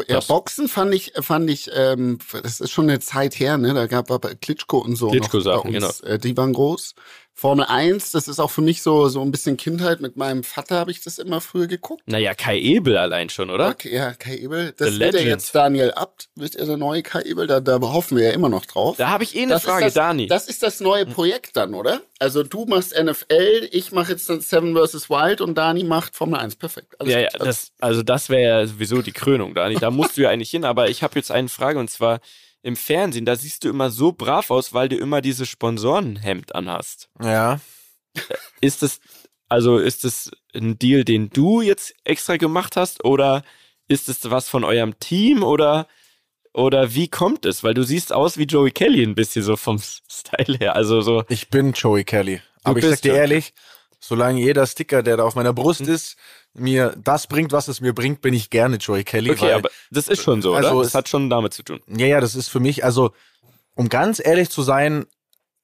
Ja, Das- Boxen fand ich, fand ich, ähm, das ist schon eine Zeit her, ne? Da gab es Klitschko und so. Klitschko-Sachen, noch bei uns. Äh, die waren groß. Formel 1, das ist auch für mich so, so ein bisschen Kindheit. Mit meinem Vater habe ich das immer früher geguckt. Naja, Kai Ebel allein schon, oder? Okay, ja, Kai Ebel. Das The wird ja jetzt Daniel Abt, wird er der neue Kai Ebel. Da, da hoffen wir ja immer noch drauf. Da habe ich eh eine Das Frage, das, Dani. Das ist das neue Projekt dann, oder? Also du machst NFL, ich mache jetzt dann Seven vs. Wild und Dani macht Formel 1. Perfekt. Alles ja, ja, gut. das, also das wäre ja sowieso die Krönung, Dani. Da musst du ja eigentlich hin, aber ich habe jetzt eine Frage und zwar im Fernsehen, da siehst du immer so brav aus, weil du immer dieses Sponsorenhemd anhast. Ja. Ist das, also ist das ein Deal, den du jetzt extra gemacht hast oder ist es was von eurem Team oder oder wie kommt es? Weil du siehst aus wie Joey Kelly ein bisschen so vom Style her. Also so, Ich bin Joey Kelly. Aber ich sag dir ehrlich, solange jeder Sticker, der da auf meiner Brust Hm. ist, mir das bringt, was es mir bringt, bin ich gerne Joey Kelly. okay, weil, aber das ist schon so, also oder? es- Das hat schon damit zu tun. Ja, ja, das ist für mich, also, um ganz ehrlich zu sein,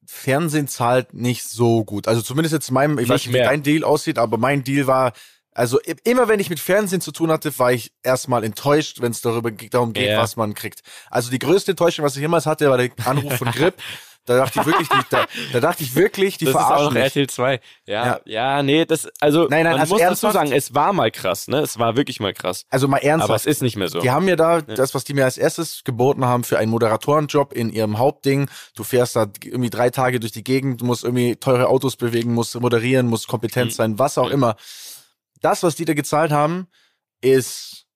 Fernsehen zahlt nicht so gut. Also zumindest jetzt in meinem, ich weiß Nicht nicht, wie mehr. dein Deal aussieht, aber mein Deal war, also immer wenn ich mit Fernsehen zu tun hatte, war ich erstmal enttäuscht, wenn es darüber darum geht, Ja. was man kriegt. Also die größte Enttäuschung, was ich jemals hatte, war der Anruf von Grip. Da dachte ich wirklich, die, da, da dachte ich wirklich, die das ist auch verarschen noch. RTL 2. Ja, ja, Ja. nee, das, also, Nein, nein, man also muss dazu sagen, es war mal krass, ne? Es war wirklich mal krass. Also mal ernsthaft. Aber es ist nicht mehr so. Die haben mir da das, was die mir als erstes geboten haben für einen Moderatorenjob in ihrem Hauptding. Du fährst da irgendwie drei Tage durch die Gegend, du musst irgendwie teure Autos bewegen, musst moderieren, musst kompetent Mhm. sein, was auch Mhm. immer. Das, was die da gezahlt haben, ist,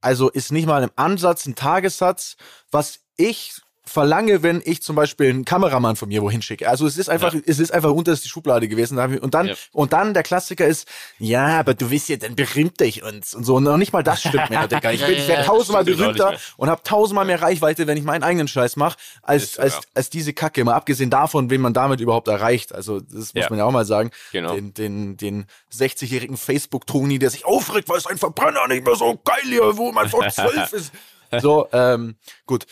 also ist nicht mal im Ansatz ein Tagessatz, was ich verlange, wenn ich zum Beispiel einen Kameramann von mir wohin schicke. Also es ist einfach, es ist einfach unterste Schublade gewesen. Und dann, Ja. und dann der Klassiker ist, ja, aber du bist ja dann berühmt durch uns und so. Und noch nicht mal das stimmt mehr, Digga. Ich, Ja, bin, ja, ich werde ja, tausendmal berühmter und habe tausendmal mehr Reichweite, wenn ich meinen eigenen Scheiß mache, als, als, ja. als diese Kacke. Mal abgesehen davon, wen man damit überhaupt erreicht. Also das muss Ja. man ja auch mal sagen. Genau. Den, den, den 60-jährigen Facebook-Toni, der sich aufregt, weil es ein Verbrenner nicht mehr so geil hier, wo man vor zwölf ist. So, ähm, gut.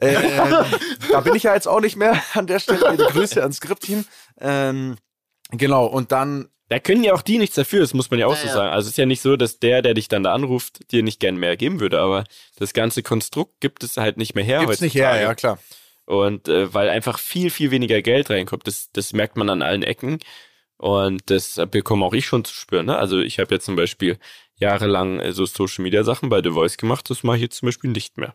Ähm, da bin ich ja jetzt auch nicht mehr an der Stelle. Grüße ans Skriptteam. Ähm, genau, und dann Da können ja auch die nichts dafür, das muss man ja auch Ja, so ja. sagen. Also es ist ja nicht so, dass der, der dich dann da anruft, dir nicht gern mehr geben würde, aber das ganze Konstrukt gibt es halt nicht mehr her gibt's nicht her, heutzutage. ja klar. Und äh, weil einfach viel, viel weniger Geld reinkommt, das, das merkt man an allen Ecken. Und das bekomme auch ich schon zu spüren. Ne? Also ich habe jetzt zum Beispiel jahrelang äh, so Social Media Sachen bei The Voice gemacht, das mache ich jetzt zum Beispiel nicht mehr.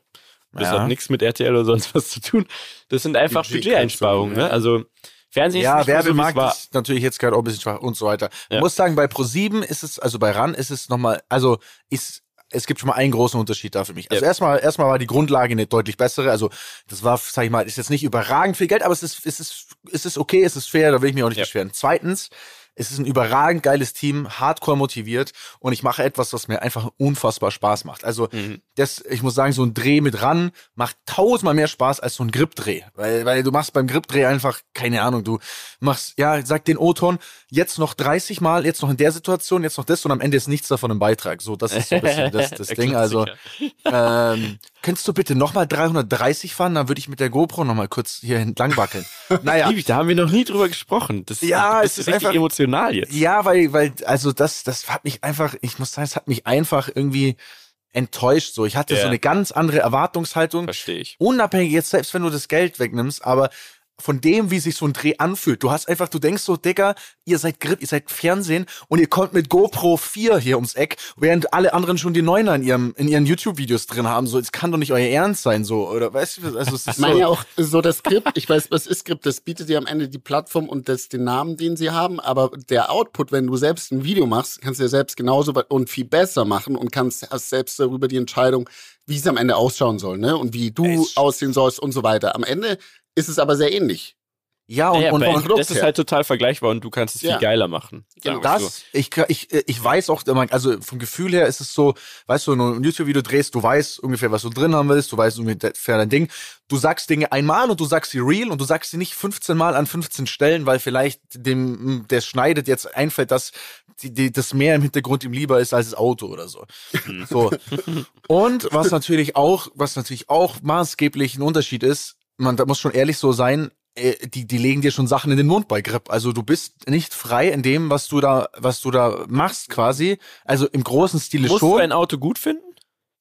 Das Ja. hat nichts mit RTL oder sonst was zu tun. Das sind einfach Budget- Budgeteinsparungen. Ne? Also Fernsehen ist Ja, nicht mehr so, wie es Werbemarkt war. ist natürlich jetzt gerade auch ein bisschen schwach und so weiter. Ja. Ich muss sagen, bei Pro7 ist es, also bei RAN ist es nochmal, also ist es gibt schon mal einen großen Unterschied da für mich. Also Ja. erstmal, erstmal war die Grundlage eine deutlich bessere. Also das war, sag ich mal, ist jetzt nicht überragend viel Geld, aber es ist, es ist, es ist okay, es ist fair, da will ich mich auch nicht Ja. beschweren. Zweitens, es ist ein überragend geiles Team, hardcore motiviert und ich mache etwas, was mir einfach unfassbar Spaß macht. Also Mhm. das, ich muss sagen, so ein Dreh mit ran macht tausendmal mehr Spaß als so ein Grip-Dreh. Weil, weil du machst beim Grip-Dreh einfach, keine Ahnung, du machst, ja, sag den O-Ton, jetzt noch 30 Mal, jetzt noch in der Situation, jetzt noch das und am Ende ist nichts davon im Beitrag. So, das ist so ein bisschen das, das Ding. Also, ähm, könntest du bitte nochmal 330 fahren? Dann würde ich mit der GoPro nochmal kurz hier entlang wackeln. Naja. Da haben wir noch nie drüber gesprochen. Das, Ja, du es ist richtig einfach- emotional jetzt. Ja, weil, weil, also das, das hat mich einfach, ich muss sagen, es hat mich einfach irgendwie enttäuscht. So, ich hatte Ja. so eine ganz andere Erwartungshaltung. Verstehe ich. Unabhängig jetzt, selbst wenn du das Geld wegnimmst, aber von dem, wie sich so ein Dreh anfühlt. Du hast einfach, du denkst so, Digga, ihr seid Grip, ihr seid Fernsehen und ihr kommt mit GoPro 4 hier ums Eck, während alle anderen schon die Neuner in ihrem, in ihren YouTube-Videos drin haben. So, es kann doch nicht euer Ernst sein, so, oder weißt du, also es ist Ich meine so. ja auch so das Skript, ich weiß, was ist Skript, das bietet dir am Ende die Plattform und das, den Namen, den sie haben, aber der Output, wenn du selbst ein Video machst, kannst du ja selbst genauso und viel besser machen und kannst hast selbst darüber die Entscheidung, wie es am Ende ausschauen soll, ne? Und wie du Es- aussehen sollst und so weiter. Am Ende ist es aber sehr ähnlich. Ja, und, Ja, und, und das ist halt total vergleichbar und du kannst es Ja. viel geiler machen. Genau. Das, ich, ich, ich weiß auch, immer, also vom Gefühl her ist es so, weißt du, wenn du ein YouTube-Video drehst, du weißt ungefähr, was du drin haben willst, du weißt ungefähr dein Ding. Du sagst Dinge einmal und du sagst sie real und du sagst sie nicht 15 Mal an 15 Stellen, weil vielleicht dem, der schneidet jetzt einfällt, dass die, die, das Meer im Hintergrund ihm lieber ist als das Auto oder so. so. Und was natürlich auch, was natürlich auch maßgeblich ein Unterschied ist, man da muss schon ehrlich so sein, äh, die, die legen dir schon Sachen in den Mund bei Grip. Also du bist nicht frei in dem, was du da, was du da machst quasi. Also im großen Stile Musst schon. du ein Auto gut finden?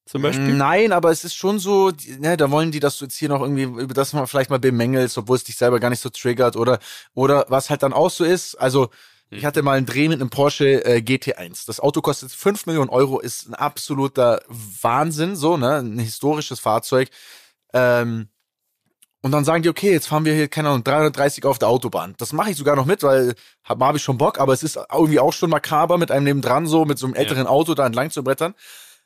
Zum Beispiel? Nein, aber es ist schon so, ne, da wollen die, dass du jetzt hier noch irgendwie über das mal vielleicht mal bemängelst, obwohl es dich selber gar nicht so triggert oder oder was halt dann auch so ist. Also ich hatte mal einen Dreh mit einem Porsche äh, GT1. Das Auto kostet 5 Millionen Euro, ist ein absoluter Wahnsinn, so ne, ein historisches Fahrzeug. Ähm, und dann sagen die, okay, jetzt fahren wir hier, keine Ahnung, 330 auf der Autobahn. Das mache ich sogar noch mit, weil hab, hab ich schon Bock, aber es ist irgendwie auch schon makaber, mit einem nebendran so, mit so einem älteren Auto da entlang zu brettern.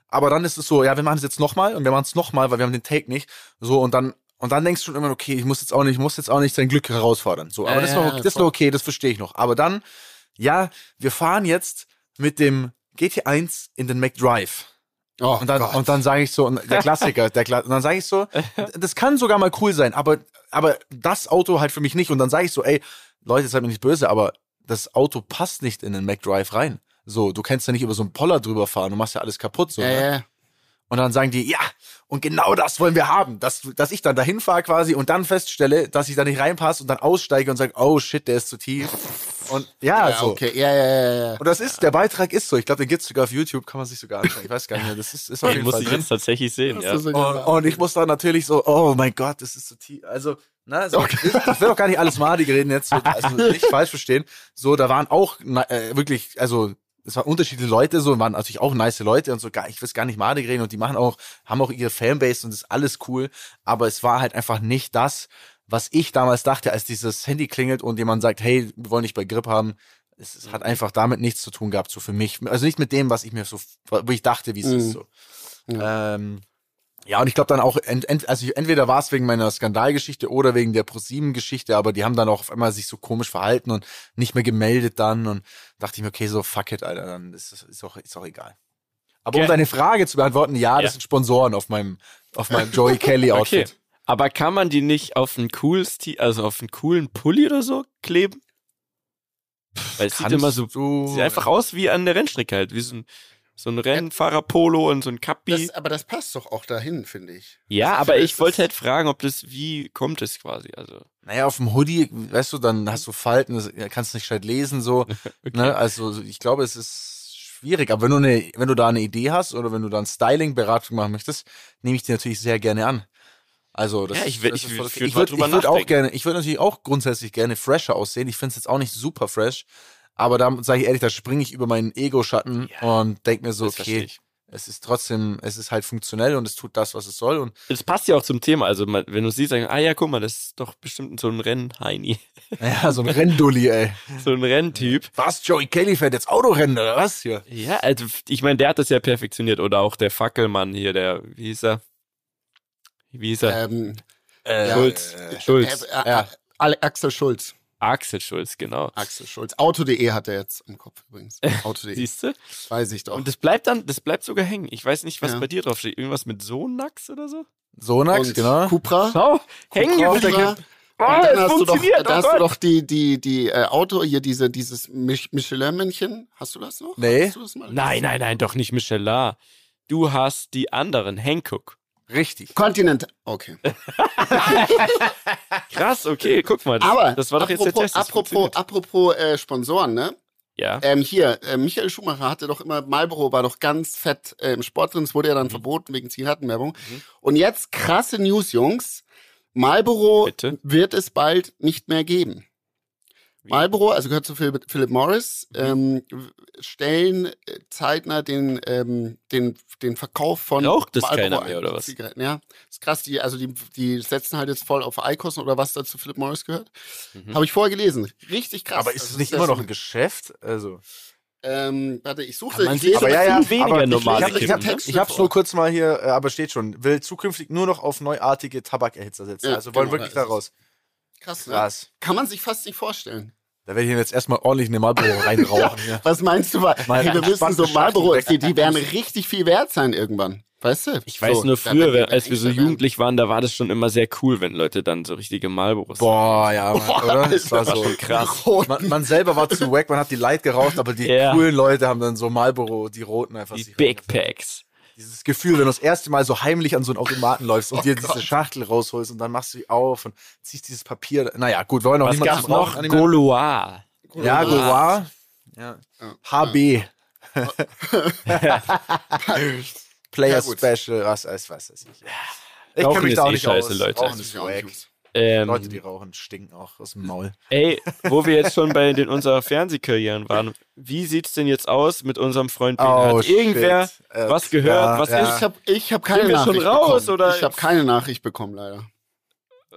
Aber dann ist es so, ja, wir machen es jetzt nochmal und wir machen es nochmal, weil wir haben den Take nicht. So, und dann, und dann denkst du schon immer, okay, ich muss jetzt auch nicht, ich muss jetzt auch nicht sein Glück herausfordern. So, aber Ja, das ist ja, noch, das ist noch okay, das verstehe ich noch. Aber dann, ja, wir fahren jetzt mit dem GT1 in den McDrive. Oh, Und dann, und dann sage ich so, der Klassiker, der Kla und dann sage ich so, das kann sogar mal cool sein, aber, aber das Auto halt für mich nicht. Und dann sage ich so, ey, Leute, seid mir nicht böse, aber das Auto passt nicht in den McDrive rein. So, du kannst ja nicht über so einen Poller drüber fahren, du machst ja alles kaputt. So, ja, ne? ja. Und dann sagen die, ja, und genau das wollen wir haben, dass, dass ich dann dahin fahre quasi und dann feststelle, dass ich da nicht reinpasse und dann aussteige und sage, oh shit, der ist zu tief. Und ja, ja, so. okay. Ja, ja, ja, ja. Und das ist, der Beitrag ist so. Ich glaube, den gibt's sogar auf YouTube, kann man sich sogar anschauen. Ich weiß gar nicht mehr. Das ist, ist auf Den jeden muss Fall ich drin. jetzt tatsächlich sehen, ja. Das ist sogar Und, und ich muss dann natürlich so, oh mein Gott, das ist so tief. Also, na, so, ich, ich will auch gar nicht alles madig reden jetzt, so, also nicht falsch verstehen. So, da waren auch äh, wirklich, also es waren unterschiedliche Leute, so waren natürlich auch nice Leute und so. Gar, ich will es gar nicht madig reden und die machen auch, haben auch ihre Fanbase und das ist alles cool. Aber es war halt einfach nicht das, was ich damals dachte, als dieses Handy klingelt und jemand sagt, hey, wir wollen dich bei Grip haben. Es, es hat einfach damit nichts zu tun gehabt, so für mich. Also nicht mit dem, was ich mir so, wo ich dachte, wie es Mhm. ist. So. Ähm, ja, und ich glaube dann auch, ent, ent, also entweder war es wegen meiner Skandalgeschichte oder wegen der ProSieben-Geschichte, aber die haben dann auch auf einmal sich so komisch verhalten und nicht mehr gemeldet dann und dachte ich mir, okay, so fuck it, Alter, dann ist, ist, ist, auch, ist auch egal. Aber um Ge- deine Frage zu beantworten, ja, Ja. das sind Sponsoren auf meinem, auf meinem Joey Kelly Okay. Outfit. Aber kann man die nicht auf einen cooles, also auf einen coolen Pulli oder so kleben? Weil es sieht Kannst immer so, du- sieht einfach aus wie an der Rennstrecke halt, wie so ein, so ein Rennfahrer-Polo und so ein Kappi. Das, aber das passt doch auch dahin, finde ich. ja, das- aber ich wollte halt fragen, ob das, wie kommt es quasi, also. Naja, auf dem Hoodie, weißt du, dann hast du Falten, das, kannst nicht gescheit lesen, so. Ne? Also ich glaube, es ist schwierig. Aber wenn du, eine, wenn du da eine Idee hast oder wenn du da eine Styling-Beratung machen möchtest, nehme ich die natürlich sehr gerne an. Also das Ja, ich will- das ich ist ich okay. ich würde würd auch nachdenken. gerne, ich würde natürlich auch grundsätzlich gerne fresher aussehen. Ich finde es jetzt auch nicht super fresh. Aber da sage ich ehrlich, da springe ich über meinen Ego-Schatten Ja, und denke mir so, okay, es ist trotzdem, es ist halt funktionell und es tut das, was es soll. Und Das passt ja auch zum Thema. Also, wenn du siehst, sagen, ah ja, guck mal, das ist doch bestimmt so ein Rennheini. ja, so ein Renndulli, ey. So ein Renntyp. Was? Joey Kelly fährt jetzt Autorennen oder was hier? Ja, also ich meine, der hat das ja perfektioniert. Oder auch der Fackelmann hier, der, wie hieß er? Wie hieß er? Ähm, Äh, Schulz. äh, Schulz. äh, äh, Ja. Axel Schulz. Axel Schulz, genau. Axel Schulz. Auto.de hat er jetzt im Kopf übrigens. Auto.de. Siehst du? Weiß ich doch. Und das bleibt dann, das bleibt sogar hängen. Ich weiß nicht, was Ja. bei dir drauf steht. Irgendwas mit Sonax oder so? Sonax, Und genau. Cupra. Schau, hängen Cupra. geblieben. Und Oh, dann es hast du doch, funktioniert, da oh hast du doch die, die, die äh, Auto, hier diese, dieses Mich Michelin-Männchen. Hast du das noch? Nee. Hast du das mal? Nein, nein, nein, doch nicht Michelin. Du hast die anderen, Hankook. Richtig. Continent. Okay. Krass, okay, guck mal. Das, Aber das war doch jetzt der apropos, Test. apropos, apropos äh, Sponsoren, ne? Ja. Ähm, hier, äh, Michael Schumacher hatte doch immer, Marlboro war doch ganz fett äh, im Sport drin, es wurde ja dann Mhm. verboten wegen Zigarettenwerbung. Und jetzt krasse News, Jungs. Marlboro Bitte? wird es bald nicht mehr geben. Marlboro, also gehört zu Philip, Philip Morris, ähm, w- stellen äh, zeitnah den, ähm, den, den Verkauf von Raucht das Marlboro keiner mehr, ein, oder was? Zigaretten, ja. ist krass, die, also die, die setzen halt jetzt voll auf Icos oder was da zu Philip Morris gehört. Mhm. Habe ich vorher gelesen. Richtig krass. Aber ist Also es nicht das immer noch ein Geschäft? Also. ähm, warte, ich suche, Aber man ich sieht aber ja, in- viel weniger aber ich- ich, ich, ne? ich hab's nur kurz mal hier, äh, aber steht schon, will zukünftig nur noch auf neuartige Tabakerhitzer setzen. Ja, also wollen genau, wirklich da raus. Krass, ne? Krass. Kann man sich fast nicht vorstellen. Da werde ich jetzt erstmal ordentlich eine Marlboro reinrauchen. ja. Was meinst du? Weil, Mal hey, wir wissen so, Marlboro, die, die werden richtig viel wert sein irgendwann. Weißt du? Ich weiß so, nur früher, die als wir so jugendlich waren, da war das schon immer sehr cool, wenn Leute dann so richtige Marlboros Boah, ja, Mann, Boah, oder? Das war so schon krass. Man, man selber war zu wack, man hat die Light geraucht, aber die Ja. coolen Leute haben dann so Marlboro, die roten einfach Die sich Big. Packs. Dieses Gefühl, wenn du das erste Mal so heimlich an so einen Automaten läufst und Oh dir Gott. diese Schachtel rausholst und dann machst du die auf und ziehst dieses Papier. Naja, gut, wollen wir noch Was niemanden gab's noch? animieren? Gaulois. Ja, Gaulois. Ja. HB. Player Ja. Special, was weiß, was weiß ich. Ich Rauchen kenn mich da auch eh nicht scheiße, aus. Leute. Rauchen ist wack. Ähm, Leute, die rauchen, stinken auch aus dem Maul. ey, wo wir jetzt schon bei den unserer Fernsehkarrieren waren, wie sieht's denn jetzt aus mit unserem Freund? Oh, Hat irgendwer shit. Äh, was gehört? ja, was ja. ist? Ich habe ich hab keine wir schon Nachricht raus, bekommen. oder? Ich habe keine Nachricht bekommen, leider.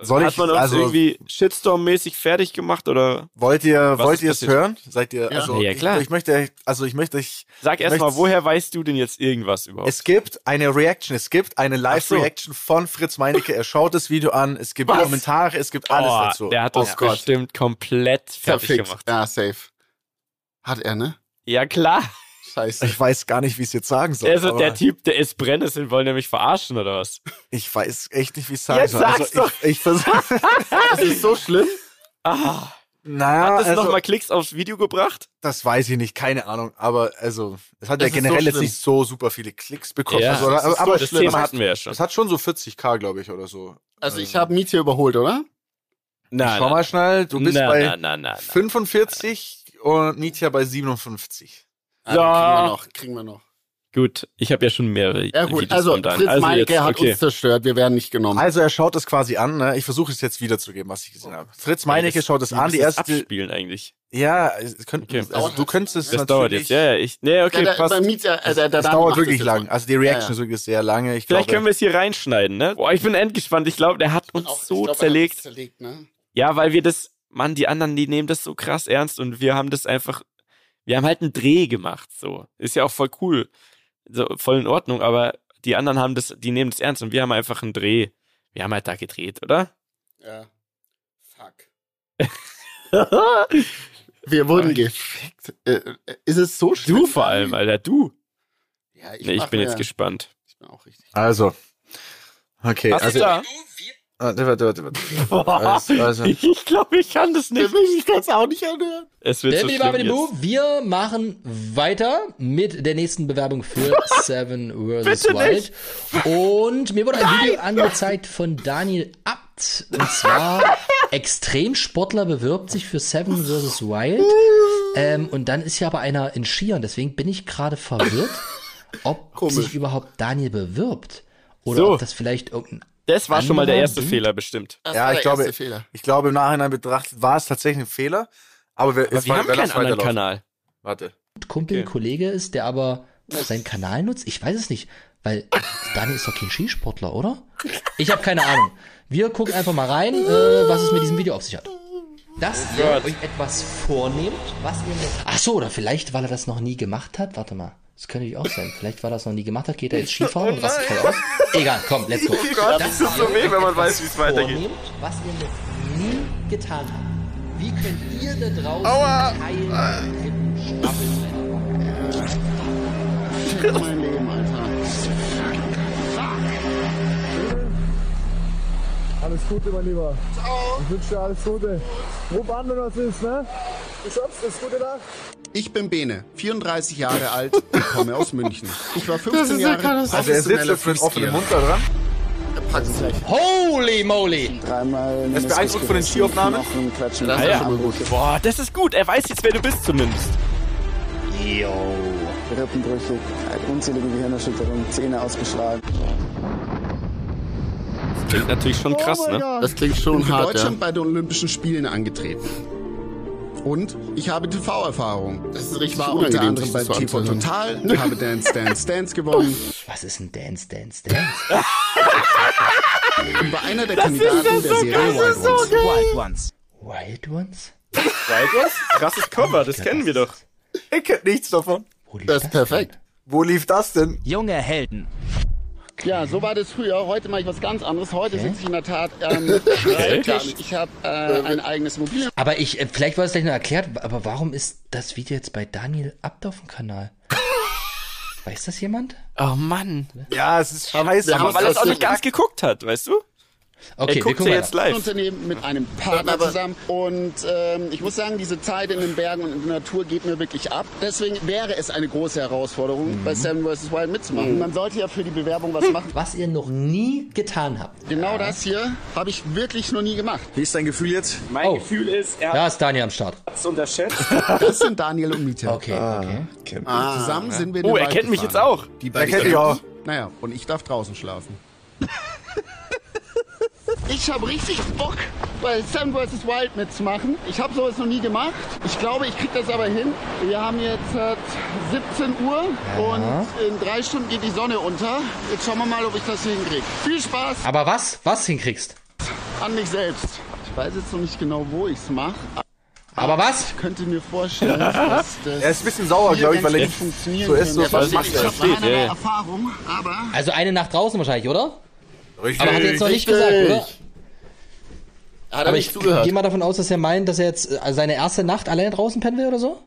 Soll Hat ich, man uns also, irgendwie Shitstorm-mäßig fertig gemacht oder? wollt ihr, Was wollt ihr es hören? Seid ihr, Ja. also, Ja, klar. Ich, ich möchte, also ich möchte euch, Sag erst mal, Möchtest- woher weißt du denn jetzt irgendwas überhaupt? es gibt eine Reaction, es gibt eine so. Live-Reaction von Fritz Meinecke. Er schaut das Video an, es gibt Was? Kommentare, es gibt alles oh, dazu. Der hat Oh uns Gott. bestimmt komplett fertig Verfickt. gemacht. Ja, safe. Hat er, ne? Ja, klar. Scheiße. Ich weiß gar nicht, wie ich es jetzt sagen soll. Also der Typ, der ist Brennnesseln, wollen nämlich verarschen oder was? Ich weiß echt nicht, wie ich es sagen Jetzt soll. Also sag's doch. ich, ich versuche. Das ist so schlimm. Ah, Naja, hat das also, nochmal Klicks aufs Video gebracht? das weiß ich nicht, keine Ahnung. Aber also, es hat Das ja generell so jetzt nicht so super viele Klicks bekommen. Ja, also, das ist aber, so aber Das schlimm. Thema das hatten wir ja schon. Es hat schon so 40k, glaube ich, oder so. Also ich habe Mietje überholt, oder? Nein, Schau mal schnell, du bist na, bei na, na, na, na. 45 und Mietja bei 57. Ah, Ja. Kriegen wir noch, kriegen wir noch. Gut, ich habe ja schon mehrere Ja gut, Videos also. Fritz also Meinecke jetzt, hat okay. uns zerstört, wir werden nicht genommen. Also er schaut es quasi an, ne? Ich versuche es jetzt wiederzugeben, was ich gesehen habe. Fritz Meinecke das- schaut es an, die erste. abspielen eigentlich. Ja, es könnte, Okay. also du könntest es Das dauert jetzt. Ja, ja, ich, nee, okay, ja, da, passt. Mietje, äh, der, der Das dauert wirklich lang. Also die Reaction Ja, ja. ist wirklich sehr lange. Ich Vielleicht glaube, können wir es hier reinschneiden, ne? Boah, ich bin endgespannt. Ich glaube, der hat uns Auch- so glaub, er hat zerlegt. uns zerlegt ne? Ja, weil wir das, Mann, die anderen, die nehmen das so krass ernst und wir haben das einfach, wir haben halt einen Dreh gemacht, so. Ist ja auch voll cool. So, voll in Ordnung, aber die anderen haben das, die nehmen das ernst und wir haben einfach einen Dreh. Wir haben halt da gedreht, oder? Ja. Fuck. Wir wurden gefickt. Äh, äh, ist es so schlimm? du vor allem, Alter, du. Ja, Ich, nee, ich bin jetzt gespannt. Ich bin auch richtig. Also. Okay, Hast also. du da? Warte, warte, warte, warte. Boah, Also, also. ich glaube, ich kann das nicht. Ich kann es auch nicht anhören. Es wird so Baby, schlimm jetzt. wir machen weiter mit der nächsten Bewerbung für Seven vs. Wild. Und mir wurde ein Video angezeigt von Daniel Abt. Und zwar Extremsportler bewirbt sich für Seven vs. Wild. Ähm, und dann ist ja aber einer in Skiern. Deswegen bin ich gerade verwirrt, ob Komisch. sich überhaupt Daniel bewirbt. Oder So. ob das vielleicht irgendein Das war schon mal der erste? Fehler bestimmt. Das Ja, war ich der glaube- erste Fehler. Ich glaube, im Nachhinein betrachtet war es tatsächlich ein Fehler. Aber wir, Aber jetzt wir mal- haben keinen anderen. Kanal. Warte. Kumpel, Okay. Kollege ist, der aber seinen Kanal nutzt? Ich weiß es nicht, weil Daniel ist doch kein Skisportler, oder? Ich habe keine Ahnung. Wir gucken einfach mal rein, äh, was es mit diesem Video auf sich hat. Dass ihr Gott. euch etwas vornehmt, was ihr mit... Ach so, oder vielleicht, weil er das noch nie gemacht hat. Warte mal. Das könnte ich auch sein. Vielleicht, er das noch nie gemacht hat, geht er jetzt Skifahren und rastet voll aus. Egal, komm, let's go. Oh Gott, das ist so weh, wenn man weiß, wie es weitergeht. vornehmt, Was ihr noch nie getan habt. Wie könnt ihr da draußen Teil Rippen Stapeln mein Leben, Alles Gute, mein Lieber. Ich wünsche dir alles Gute. Ruf an, wenn was ist, ne? Du schaffst es. Gute Nacht. Ich bin Bene, 34 Jahre alt und komme aus München. Ich war 15 ist ja Jahre krass. Also er sitzt jetzt mit offenem. Mund da dran. Holy moly! Dreimal. Er ist beeindruckt von den Skiaufnahmen. Das ist ja. schon mal gut. Boah, das ist gut. Er weiß jetzt, wer du bist zumindest. Rippenbrüche, unzählige Gehirnerschütterungen, Zähne ausgeschlagen. Klingt natürlich schon krass, Oh ne? Gott. Das klingt schon hart, für Deutschland bei den Olympischen Spielen angetreten. Und ich habe TV-Erfahrung. Das ist richtig war unter anderem bei TV Total, habe Dance Dance Dance gewonnen Was ist ein Dance, Dance, Dance? und war einer der Kandidaten der Serie Wild Ones. Wild Ones? Weißt Krasses Cover, das kennen wir doch. Ich kenn nichts davon. Das ist perfekt. Wo lief das denn? Junge Helden. Ja, so war das früher. Heute mache ich was ganz anderes. Heute sitze ich in der Tat ähm, Schreibtisch. Ich habe äh, ein eigenes Mobil. Aber ich, äh, vielleicht war es gleich noch erklärt, aber warum ist das Video jetzt bei Daniel Abt auf dem Kanal? Weiß das jemand? Oh Mann. Ja, es ist scheiße. aber Weil er es auch das nicht ganz geguckt hat, weißt du? Okay, er wir guckt gucken ja jetzt live. Unternehmen mit einem Partner zusammen. Und ähm, ich muss sagen, diese Zeit in den Bergen und in der Natur geht mir wirklich ab. Deswegen wäre es eine große Herausforderung, bei Seven vs. Wild mitzumachen. Man sollte ja für die Bewerbung was machen. Was ihr noch nie getan habt. Genau das hier habe ich wirklich noch nie gemacht. Wie ist dein Gefühl jetzt? Mein Oh. Gefühl ist, er Da ist Daniel am Start. hat es unterschätzt. Das sind Daniel und Miete. Okay, okay. Zusammen sind wir in Oh, er kennt mich jetzt auch. Die Er beiden kennt dich auch. Naja, und ich darf draußen schlafen. Ich habe richtig Bock, bei Seven vs. Wild mitzumachen. Ich habe sowas noch nie gemacht. Ich glaube, ich kriege das aber hin. Wir haben jetzt äh, 17 Uhr und in drei Stunden geht die Sonne unter. Jetzt schauen wir mal, ob ich das hinkriege. Viel Spaß Aber was? Was hinkriegst? an mich selbst. Ich weiß jetzt noch nicht genau, wo ich es mache. Aber was? Ich könnte mir vorstellen, dass das Er ist ein bisschen sauer, glaube ich, weil er nicht funktionieren so ist, so was Ich macht er. ja, ja. Erfahrung, aber Also eine Nacht draußen wahrscheinlich, oder? Richtig. Aber hat er jetzt noch nicht Richtig. gesagt, oder? hat Aber ich gehe mal davon aus, dass er meint, dass er jetzt äh, seine erste Nacht alleine draußen pennen will oder so?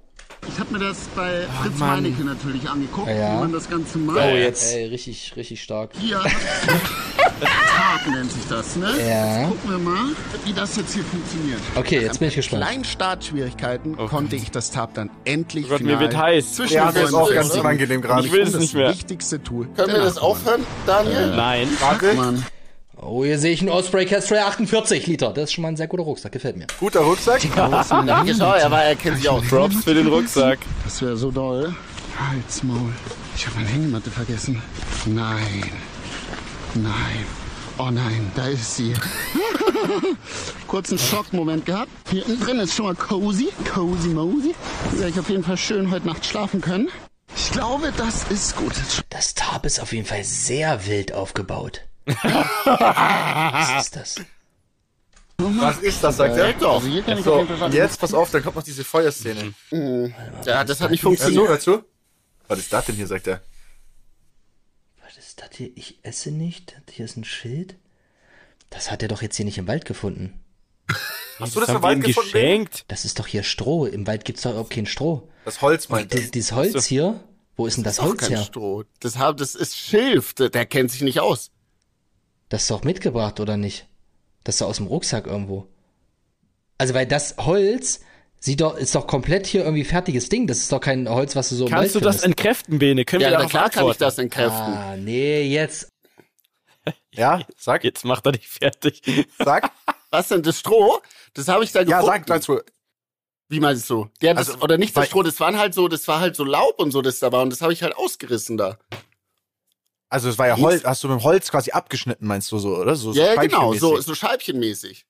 Ich habe mir das bei Fritz Meinecke natürlich angeguckt, Ja. wie man das Ganze macht. Oh, jetzt. Ey, richtig, richtig stark. Hier. Tag nennt sich das, ne? Ja. Jetzt gucken wir mal, wie das jetzt hier funktioniert. Okay, jetzt bin ich gespannt. Kleinen Startschwierigkeiten konnte ich das Tab dann endlich Gott, final mir wird heiß. zwischen Ja, mir ist auch ganz unangenehm gerade. Ich will es das nicht mehr. wichtigste Tool. Können wir das aufhören, Daniel? Nein. Warte, Mann. Oh, hier sehe ich einen Osprey Castrol 48 Liter. Das ist schon mal ein sehr guter Rucksack, gefällt mir. guter Rucksack. Danke, schau, er, war, er kennt sich aus. Props für den Rucksack. Das wäre so doll. Halt's Maul. Ich habe meine Hängematte vergessen. Nein. Nein. Oh nein, da ist sie. Kurzen Schockmoment gehabt. Hier drin ist schon mal cozy. Cozy Mosey. Da werde ich auf jeden Fall schön heute Nacht schlafen können. Ich glaube, das ist gut. Das Tarp ist auf jeden Fall sehr wild aufgebaut. Was ist das? Was ist das, sagt er? Doch. Also So, jetzt, pass auf, dann kommt noch diese Feuerszene. Ja, das hat nicht Hör zu, funktioniert. hör zu. Was ist das denn hier, sagt er? Ist das hier? Ich esse nicht. Hier ist ein Schild. Das hat er doch jetzt hier nicht im Wald gefunden. Hast du das haben im Wald gefunden? Geschenkt. Das ist doch hier Stroh. Im Wald gibt's doch überhaupt kein Stroh. Das Holz meint. Dies, dieses Holz hier, wo ist denn das Auch Holz kein her? Stroh. Das, hab- das ist Schilf. Der der kennt sich nicht aus. Das ist doch mitgebracht, oder nicht? Das ist doch aus dem Rucksack irgendwo. Also, weil das Holz sieht doch, ist doch komplett hier irgendwie fertiges Ding. Das ist doch kein Holz, was du so Kannst du das findest. entkräften, Bene? Können Ja, wir na darauf klar kann ich das entkräften. Ah, nee, jetzt. Ja, sag, Jetzt macht er dich fertig. sag. Was denn, das Stroh? Das habe ich da Ja, gefunden. sag dazu. Wie meinst du? Ja, das, Also, oder nicht das Stroh, das waren halt so, das war halt so Laub und so, das da war und das habe ich halt ausgerissen da. Also es war ja Holz, hast du mit dem Holz quasi abgeschnitten, meinst du so, oder? So, so Ja, ja, genau, so, so scheibchenmäßig.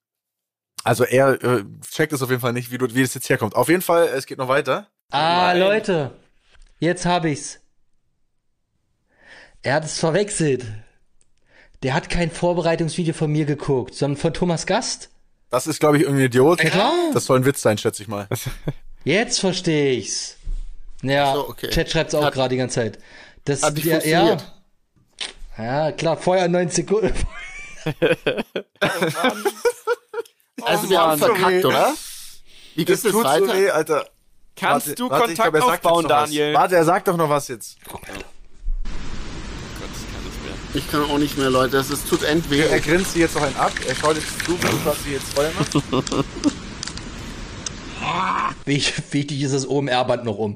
Also er äh, checkt es auf jeden Fall nicht, wie, du, wie das jetzt herkommt. Auf jeden Fall, es geht noch weiter. Ah, Leute. Jetzt hab ich's. Er hat es verwechselt. Der hat kein Vorbereitungsvideo von mir geguckt, sondern von Thomas Gast. Das ist, glaube ich, irgendein Idiot. Ja, klar. Das soll ein Witz sein, schätze ich mal. Jetzt verstehe ich's. Ja, so, okay. Chat schreibt's auch gerade die ganze Zeit. Das, Hat ja, ja. ja, klar, Feuer 9 Sekunden. Also wir haben verkackt, oder? Wie geht es weiter? so weh, Alter. Kannst Warte, du warte, Kontakt glaub, aufbauen, noch was. Daniel? Warte, er sagt doch noch was jetzt. Gott, ich kann nicht mehr. Ich kann auch nicht mehr, Leute. Es ist- tut end weh. Er grinst sie jetzt noch einen ab. Er schaut jetzt zu, was sie jetzt Feuer macht. Wichtig, wichtig ist das OMR-Band noch um.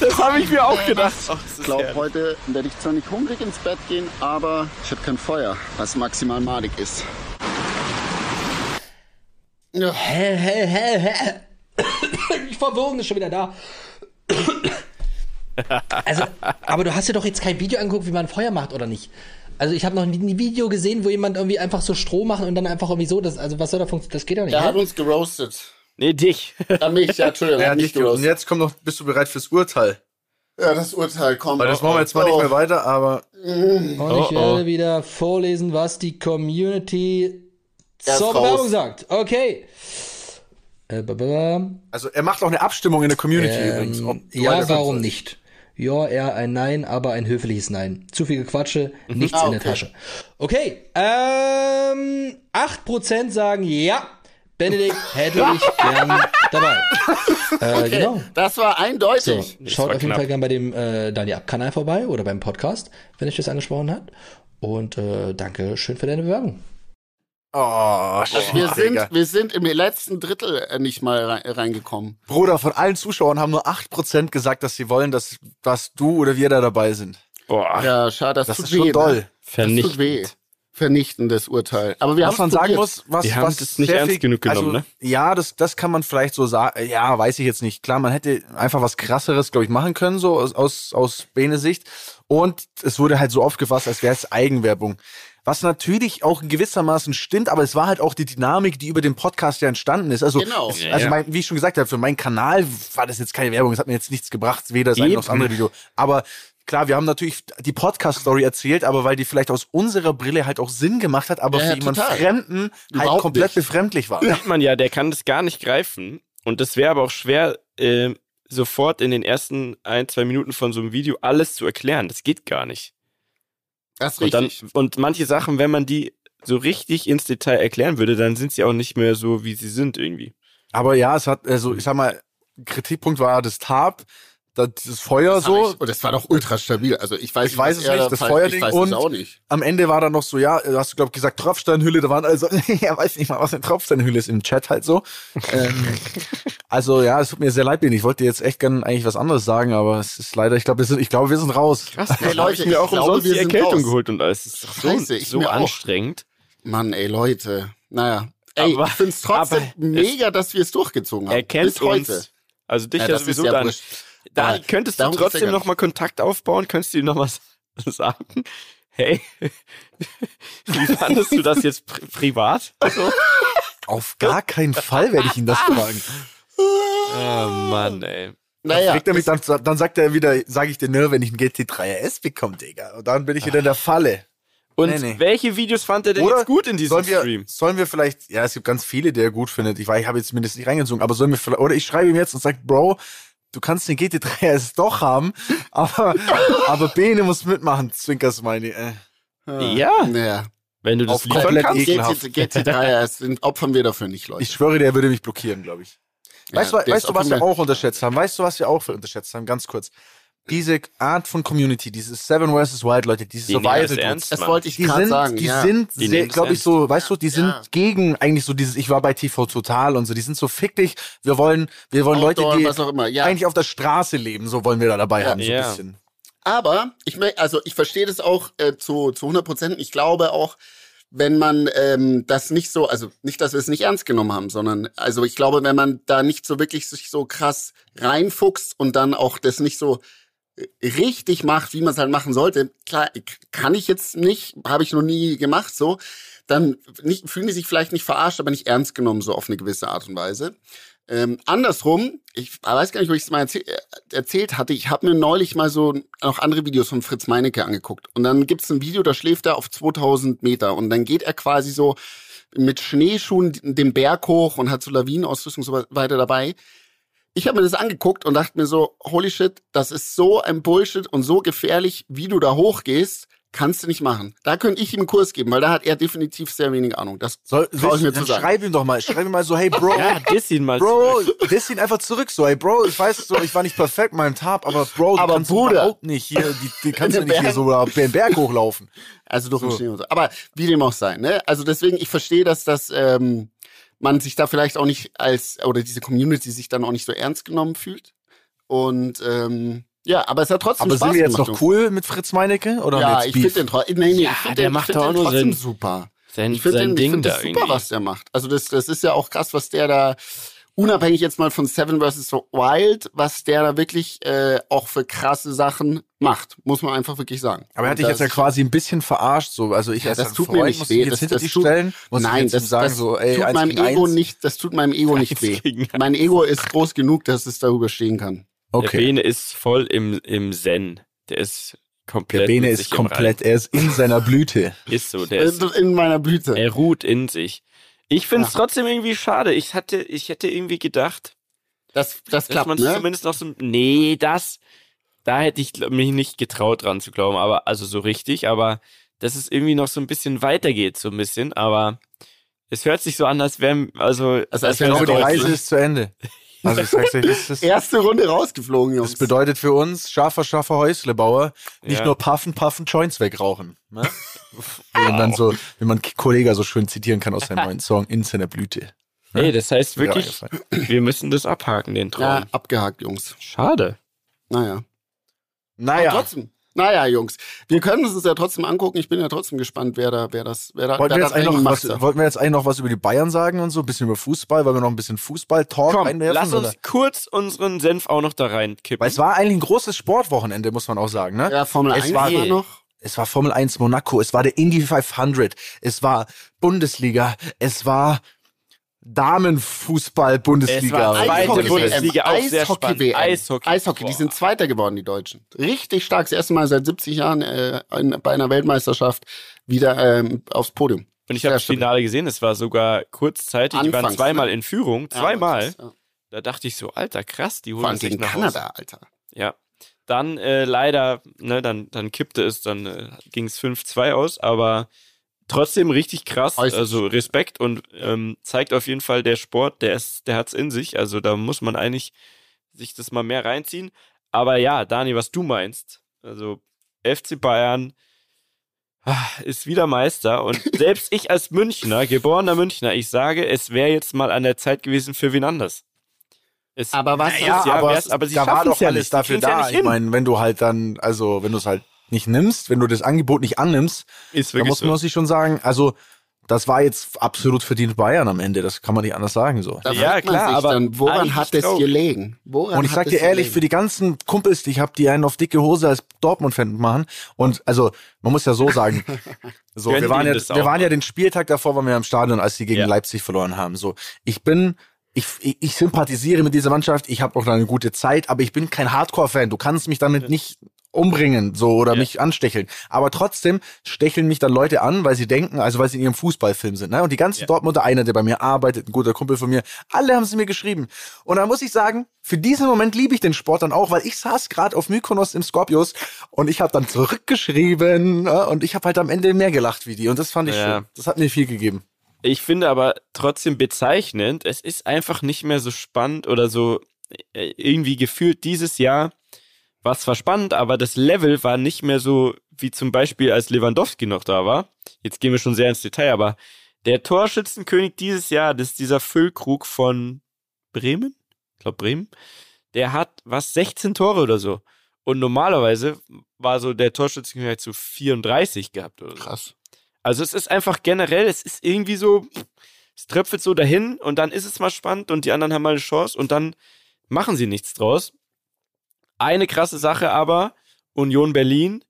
Das habe ich mir auch gedacht. Ich glaube, heute werde ich zwar nicht hungrig ins Bett gehen, aber ich habe kein Feuer, was maximal madig ist. Ja. Hä, hä, hä, hä. Die Verwirrung ist schon wieder da. Also, aber du hast dir doch jetzt kein Video angeguckt, wie man Feuer macht, oder nicht? Also ich habe noch nie ein Video gesehen, wo jemand irgendwie einfach so Stroh macht und dann einfach irgendwie so, das, also was soll da funktionieren? Das geht doch nicht. Er hat hä? uns geroastet. Nee, dich. Ja, mich, ja, Entschuldigung, er Ja, hat mich nicht und geroastet. jetzt kommt noch, bist du bereit fürs Urteil? Ja, das Urteil kommt. Weil das machen wir jetzt mal nicht mehr weiter, aber Und ich Oh, oh. werde wieder vorlesen, was die Community Er zur ist raus. Bewerbung sagt. Okay. Äh, also er macht auch eine Abstimmung in der Community übrigens. Ähm, ob du ja, warum nicht? Ja, eher ein Nein, aber ein höfliches Nein. Zu viel Gequatsche, nichts Ah, in der okay. Tasche. Okay, ähm, 8% sagen ja. Benedikt hätte ich gern dabei. Äh, genau. Das war So, eindeutig. Das schaut war auf jeden knapp. Fall gern bei dem äh, Daniel Ab-Kanal vorbei oder beim Podcast, wenn euch das angesprochen hat. Und äh, danke schön für deine Bewerbung. Oh, shit, Wir sind, wir sind im letzten Drittel äh, nicht mal rein, reingekommen. Bruder, von allen Zuschauern haben nur 8% gesagt, dass sie wollen, dass, dass du oder wir da dabei sind. Boah, Ja, schade, das, Das tut ist weh. schon ne? doll. Das tut weh. vernichtend. Vernichtendes Urteil. Aber wir haben was man sagen muss, was, haben was das nicht ernst viel- genug genommen, also, ne? Ja, das, das kann man vielleicht so sagen. Ja, weiß ich jetzt nicht. Klar, man hätte einfach was krasseres, glaube ich, machen können, so aus, aus, aus Bene Sicht. Und es wurde halt so aufgefasst, als wäre es Eigenwerbung. Was natürlich auch in gewissermaßen stimmt, aber es war halt auch die Dynamik, die über den Podcast ja entstanden ist. Also, Genau. es, also ja. mein, wie ich schon gesagt habe, für meinen Kanal war das jetzt keine Werbung. Es hat mir jetzt nichts gebracht, weder das eine noch das andere Video. Aber klar, wir haben natürlich die Podcast-Story erzählt, aber weil die vielleicht aus unserer Brille halt auch Sinn gemacht hat, aber Ja, für ja, jemanden total. Fremden halt Überhaupt komplett nicht. befremdlich war. sieht man ja, der kann das gar nicht greifen. Und das wäre aber auch schwer, äh, sofort in den ersten ein, zwei Minuten von so einem Video alles zu erklären. Das geht gar nicht. Das ist Und, dann, richtig. und manche Sachen, wenn man die so richtig ins Detail erklären würde, dann sind sie auch nicht mehr so, wie sie sind irgendwie. Aber ja, es hat, also ich sag mal, Kritikpunkt war das Tarp, das, das Feuer Das so. ich- Und das war doch ultra stabil. Also ich weiß, Ich weiß es nicht, da das Feuerding Ich weiß und- es auch nicht. Am Ende war dann noch so, ja, du hast du glaub gesagt Tropfsteinhülle, da waren also, er weiß nicht mal, was eine Tropfsteinhülle ist im Chat halt so. ähm, also ja, es tut mir sehr leid, Ben. Ich wollte jetzt echt gern eigentlich was anderes sagen, aber es ist leider, ich glaube, wir sind, ich glaube, wir sind raus. Krass, Hey, hey, Leute, ich mir auch ich glaube, umsonst wir die Erkältung geholt und alles. Das ist doch so, Scheiße, ich so mir auch. anstrengend. Mann, ey, Leute. Naja. Ey, Aber- ich find's trotzdem aber mega, dass wir es durchgezogen haben. Er kennt Bis heute. uns. Also dich Ja, ja, sowieso ja dann. wurscht. Da Ja, könntest du trotzdem gar noch mal Kontakt aufbauen, könntest du ihm noch was sagen? Hey, wie fandest du das jetzt pri privat? Auf gar keinen Fall werde ich ihn das fragen. Oh Mann, ey. Naja, Fragt er mich, dann, dann sagt er wieder, sage ich dir nur, wenn ich einen GT3 RS bekomme, Digga. Und dann bin ich wieder in der Falle. Und Nee, nee. welche Videos fand er denn Oder jetzt gut in diesem sollen wir, Stream? Sollen wir vielleicht, ja, es gibt ganz viele, die er gut findet. Ich weiß, ich habe jetzt zumindest nicht reingezogen, aber sollen wir vielleicht, oder ich schreibe ihm jetzt und sage, Bro, du kannst den GT3 RS doch haben, aber, aber Bene muss mitmachen, Zwinkers meine. Äh. Ja, naja. wenn du das Auf komplett kannst. ekelhaft. GT, GT3 RS sind opfern wir dafür nicht, Leute. Ich schwöre, der würde mich blockieren, glaube ich. Weißt, Ja, du, weißt du, was wir auch unterschätzt haben? Weißt du, was wir auch unterschätzt haben? Ganz kurz. Diese Art von Community, dieses Seven vs. Wild, Leute, diese Die Survival das Dudes, ernst, Das wollte ich die sind, sagen. die ja. sind, glaube ich, so, weißt du, die sind Ja. gegen eigentlich so dieses, ich war bei TV Total und so, die sind so fick dich, wir wollen, wir wollen Outdoor, Leute, die was auch immer. Ja. eigentlich auf der Straße leben, so wollen wir da dabei haben, so Ja. ein bisschen. Aber ich also ich verstehe das auch äh, zu, zu 100 Prozent. Ich glaube auch, wenn man ähm, das nicht so, also nicht, dass wir es nicht ernst genommen haben, sondern also ich glaube, wenn man da nicht so wirklich sich so krass reinfuchst und dann auch das nicht so richtig macht, wie man es halt machen sollte, klar, kann ich jetzt nicht, habe ich noch nie gemacht so, dann nicht, fühlen die sich vielleicht nicht verarscht, aber nicht ernst genommen so auf eine gewisse Art und Weise. Ähm, andersrum, ich weiß gar nicht, ob ich es mal erzähl äh, erzählt hatte, ich habe mir neulich mal so noch andere Videos von Fritz Meinecke angeguckt. Und dann gibt's ein Video, da schläft er auf 2000 Meter und dann geht er quasi so mit Schneeschuhen den Berg hoch und hat so Lawinenausrüstung und so weiter dabei. Ich habe mir das angeguckt und dachte mir so, holy shit, das ist so ein Bullshit und so gefährlich, wie du da hochgehst. Kannst du nicht machen. Da könnte ich ihm einen Kurs geben, weil da hat er definitiv sehr wenig Ahnung. Das Soll, ich mir dann zu sagen. schreib ihm doch mal, schreib ihm mal so, hey Bro, Ja, diss ihn mal. Bro, diss ihn einfach zurück so, hey Bro, ich weiß so, ich war nicht perfekt in meinem Tab, aber Bro, du Aber kannst Bruder. überhaupt nicht hier, die, die kannst du Den nicht hier Berg- so den Berg hochlaufen. Also durch den So. Schnee und so. Aber wie dem auch sei, ne? Also deswegen, ich verstehe, dass das ähm, man sich da vielleicht auch nicht als, oder diese Community sich dann auch nicht so ernst genommen fühlt. Und ähm, ja, aber es hat trotzdem Aber Spaß sind wir jetzt noch cool mit Fritz Meinecke oder Ja, mit ich finde den trotzdem. Nee, nee, Ja, ich finde der den, find den trotzdem Sinn. super. Sein, Ich finde sein den, ich Ding find da das super, irgendwie. was der macht. Also das, das ist ja auch krass, was der da, unabhängig jetzt mal von Seven vs. Wild, was der da wirklich äh, auch für krasse Sachen macht, muss man einfach wirklich sagen. Aber er hat dich jetzt ja quasi ein bisschen verarscht, so. Also ich Ja, als das tut Freund mir nicht muss weh. Das- hinter das tut- stellen. Muss Nein, das, sagen, das so, ey, tut meinem Ego eins. nicht, das tut meinem Ego nicht weh. Mein Ego ist groß genug, dass es darüber stehen kann. Der Okay. Bene ist voll im, im Zen. Der ist komplett. Der Bene ist komplett, er ist in seiner Blüte. Ist so. Der ist, In meiner Blüte. er ruht in sich. Ich finde es Ja. trotzdem irgendwie schade. Ich hatte, ich hätte irgendwie gedacht, Das, das dass klappt, man ne? zumindest noch so. Nee, das. Da hätte ich mich nicht getraut dran zu glauben, aber also so richtig, aber dass es irgendwie noch so ein bisschen weitergeht, so ein bisschen, aber es hört sich so an, als wäre, also, Also, als wäre die Reise ne? ist zu Ende. Also ich sag's euch, das, ist, Erste Runde rausgeflogen, Jungs. das bedeutet für uns, scharfer, scharfer Häuslebauer, nicht Ja. nur puffen, puffen, Joints wegrauchen. Ne? Wie man dann so, wie man Kollega so schön zitieren kann aus seinem neuen Song, in seiner Blüte. Ey, das heißt wirklich, wir müssen das abhaken, den Traum. ja, abgehakt, Jungs. Schade. Naja. Aber Naja, trotzdem. Naja, Jungs. Wir können es uns ja trotzdem angucken. Ich bin ja trotzdem gespannt, wer da, wer das, wer da, wollten wer wir, das jetzt eigentlich noch was, wollten wir jetzt eigentlich noch was über die Bayern sagen und so, ein bisschen über Fußball, weil wir noch ein bisschen Fußball-Talk einwerfen? lass uns oder? kurz unseren Senf auch noch da reinkippen. Weil es war eigentlich ein großes Sportwochenende, muss man auch sagen, ne? Ja, Formel Es 1 war- war noch. Es war Formel 1 Monaco, es war der Indy 500, es war Bundesliga, es war Damenfußball-Bundesliga. Zweite Eishockey- Bundesliga, auch sehr Eishockey spannend. WM. Eishockey. Eishockey, die sind Zweiter geworden, die Deutschen. Richtig stark. Das erste Mal seit 70 Jahren äh, in, bei einer Weltmeisterschaft wieder ähm, aufs Podium. Und ich habe das. Finale gesehen, es war sogar kurzzeitig, die waren Anfangs, zweimal ne? in Führung, Ja, zweimal. das ist, ja. Da dachte ich so, Alter, krass, die holen gegen nach Kanada, Hause. Alter. Ja. Dann äh, leider, ne, dann, dann kippte es, dann äh, ging es 5-2 aus, aber trotzdem richtig krass. Also Respekt und ähm, zeigt auf jeden Fall der Sport, der ist, der hat's in sich. Also da muss man eigentlich sich das mal mehr reinziehen. Aber ja, Dani, was du meinst, also FC Bayern ah, ist wieder Meister und selbst ich als Münchner, geborener Münchner, ich sage, es wäre jetzt mal an der Zeit gewesen für wen anders. Es, Aber was ist, ja, aber, aber sie da war doch ja alles nicht. Dafür ja da. nicht ich meine, wenn du halt dann, also wenn du es halt nicht nimmst, wenn du das Angebot nicht annimmst, ist dann muss so. man sich schon sagen, also das war jetzt absolut verdient Bayern am Ende, das kann man nicht anders sagen so. da Ja, klar, sich aber dann, woran hat es gelegen? Woran Und ich sag dir ehrlich, für die ganzen Kumpels, die ich habe, die einen auf dicke Hose als Dortmund-Fan machen. Und also, man muss ja so sagen, so, wir waren, ja, wir waren ja den Spieltag davor, waren wir im Stadion, als sie gegen Ja. Leipzig verloren haben. So, ich bin, ich, ich, ich sympathisiere mit dieser Mannschaft, ich habe auch eine gute Zeit, aber ich bin kein Hardcore-Fan. Du kannst mich damit nicht umbringen, so oder Ja. mich anstecheln. Aber trotzdem stecheln mich dann Leute an, weil sie denken, also weil sie in ihrem Fußballfilm sind. Ne? Und die ganzen Ja. Dortmunder, einer, der bei mir arbeitet, ein guter Kumpel von mir, alle haben sie mir geschrieben. Und da muss ich sagen, für diesen Moment liebe ich den Sport dann auch, weil ich saß gerade auf Mykonos im Scorpius und ich habe dann zurückgeschrieben äh, und ich habe halt am Ende mehr gelacht wie die. Und das fand ich Ja. schön. Das hat mir viel gegeben. Ich finde aber trotzdem bezeichnend, es ist einfach nicht mehr so spannend oder so äh, irgendwie gefühlt dieses Jahr war es zwar spannend, aber das Level war nicht mehr so wie zum Beispiel als Lewandowski noch da war. Jetzt gehen wir schon sehr ins Detail, aber der Torschützenkönig dieses Jahr, das ist dieser Füllkrug von Bremen, ich glaube Bremen, der hat was 16 Tore oder so. Und normalerweise war so der Torschützenkönig zu 34 gehabt oder so. Krass. Also es ist einfach generell, es ist irgendwie so, es tröpfelt so dahin und dann ist es mal spannend und die anderen haben mal eine Chance und dann machen sie nichts draus. Eine krasse Sache aber, Union Berlin,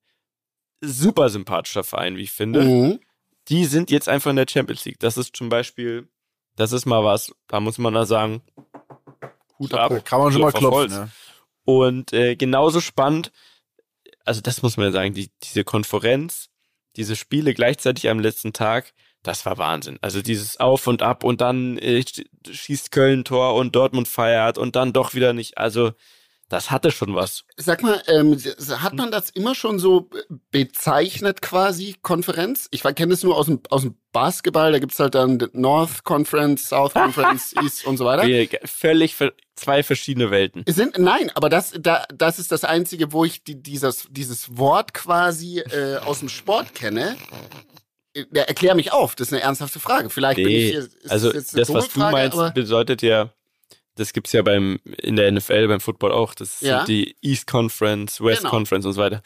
super sympathischer Verein, wie ich finde. Mhm. Die sind jetzt einfach in der Champions League. Das ist zum Beispiel, das ist mal was, da muss man da sagen, Hut ab. Kann man schon mal klopfen. Ne? Und äh, genauso spannend, also das muss man ja sagen, die, diese Konferenz, diese Spiele gleichzeitig am letzten Tag, das war Wahnsinn. Also dieses Auf und Ab und dann äh, sch- schießt Köln Tor und Dortmund feiert und dann doch wieder nicht. Also das hatte schon was. Sag mal, ähm, hat man das immer schon so bezeichnet quasi, Konferenz? Ich kenne es nur aus dem, aus dem Basketball, da gibt's halt dann North Conference, South Conference, East und so weiter. Wir- Völlig zwei verschiedene Welten. Es Sind, nein, aber das, da, das ist das Einzige, wo ich die, dieses, dieses Wort quasi äh, aus dem Sport kenne. Äh, erklär mich auf, das ist eine ernsthafte Frage. Vielleicht bin Nee, ich hier, also das, dumme was du meinst, bedeutet ja, das gibt's ja beim in der NFL, beim Football auch. Das Ja. sind die East Conference, West Genau. Conference und so weiter.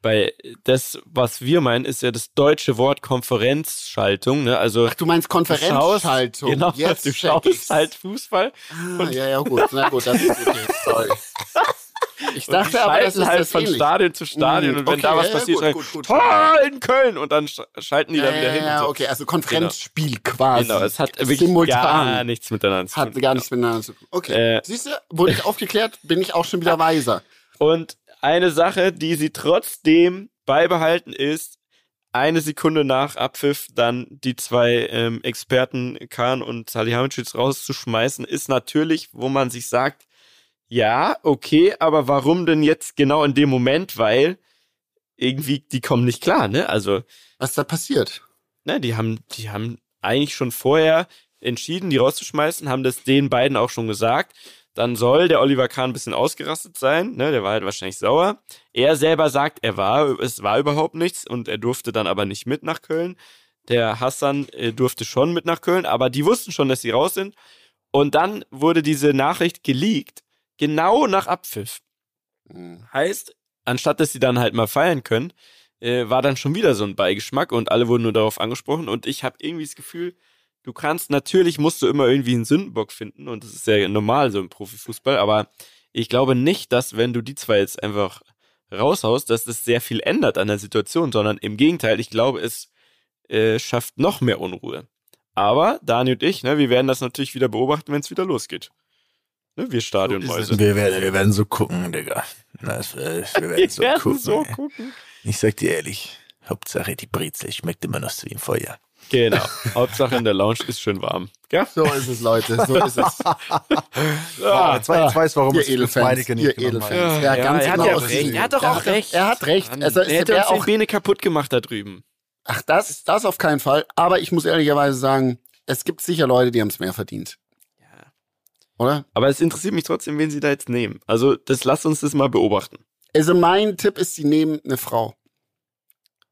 Bei das, was wir meinen, ist ja das deutsche Wort Konferenzschaltung. Ne? Also Ach, du meinst du schaust, Konferenzschaltung. genau, Jetzt du schaust ich's. halt Fußball Ah, ja, ja, gut. Na gut, das ist okay. Sorry. Ich dachte aber, das ist halt das von ähnlich. Stadion zu Stadion Mhm, und wenn da okay, was ja, passiert, gut, gut, gut. Tor in Köln und dann sch- schalten die Ja, da wieder hin. ja, so. okay, also Konferenzspiel quasi. Genau, es hat wirklich Simultan. gar nichts miteinander zu Hat tun. gar nichts miteinander zu tun. Okay, Äh, siehst du, wurde ich aufgeklärt, bin ich auch schon wieder weiser. Und eine Sache, die sie trotzdem beibehalten, ist, eine Sekunde nach Abpfiff dann die zwei ähm, Experten Kahn und Salihamidzic rauszuschmeißen, ist natürlich, wo man sich sagt, ja, okay, aber warum denn jetzt genau in dem Moment? Weil irgendwie, die kommen nicht klar, ne? Also, Was da passiert? ne, die haben, die haben eigentlich schon vorher entschieden, die rauszuschmeißen, haben das den beiden auch schon gesagt. Dann soll der Oliver Kahn ein bisschen ausgerastet sein, ne? Der war halt wahrscheinlich sauer. Er selber sagt, er war, es war überhaupt nichts und er durfte dann aber nicht mit nach Köln. Der Hassan äh, durfte schon mit nach Köln, aber die wussten schon, dass sie raus sind. Und dann wurde diese Nachricht geleakt, genau nach Abpfiff. Hm. Heißt, anstatt dass sie dann halt mal feiern können, äh, war dann schon wieder so ein Beigeschmack und alle wurden nur darauf angesprochen und ich habe irgendwie das Gefühl, du kannst, natürlich musst du immer irgendwie einen Sündenbock finden und das ist ja normal so im Profifußball, aber ich glaube nicht, dass wenn du die zwei jetzt einfach raushaust, dass das sehr viel ändert an der Situation, sondern im Gegenteil, ich glaube, es äh, schafft noch mehr Unruhe. Aber Dani und ich, ne, wir werden das natürlich wieder beobachten, wenn es wieder losgeht. Ne, wir Stadionmäuse. Wir werden, wir werden so gucken, Digga. Na, es- äh, wir werden so werden gucken. so gucken. Ich sag dir ehrlich, Hauptsache die Brezel schmeckt immer noch so wie im Feuer. Genau. Hauptsache in der Lounge ist schön warm. Ja? So ist es, Leute, so ist es. Ah, jetzt, weiß, jetzt weiß, warum Ihr es das Edelfans, Meinecke nicht ihr hat. Edelfans. Ja, Ja, ganz er hat genau. ja aus recht. Er hat doch Er auch hat- recht. Er hat recht. Also, er hätte uns auch die Beine kaputt gemacht da drüben. Ach, das, das auf keinen Fall. Aber ich muss ehrlicherweise sagen, es gibt sicher Leute, die haben es mehr verdient. Oder? Aber es interessiert mich trotzdem, wen sie da jetzt nehmen. Also, das lasst uns das mal beobachten. Also mein Tipp ist, sie nehmen eine Frau.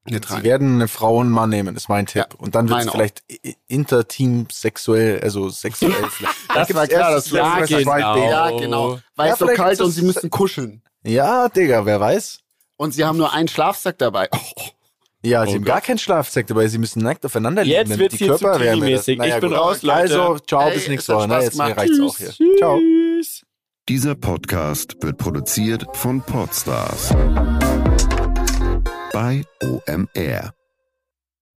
Eine Sie werden eine Frau und einen Mann nehmen, ist mein Tipp. Ja, und dann wird es vielleicht interteam sexuell, also sexuell. Das Dann war klar, das war- Ja, Wild genau. Ja, genau. Weil Ja, es so kalt das- und sie müssen kuscheln. Ja, Digga, wer weiß. Und sie haben nur einen Schlafsack dabei. Oh, Ja, sie Oh haben Gott. gar keinen Schlafsack dabei, sie müssen nackt aufeinander liegen. Jetzt wird's die hier zu Körperwärme- krimimäßig. Naja, Ich bin gut. raus, Leute. Also, ciao, Ey, bis nächste Woche. Ne? Spaß Jetzt mir reicht's auch hier. Ciao. Tschüss. Dieser Podcast wird produziert von Podstars bei OMR.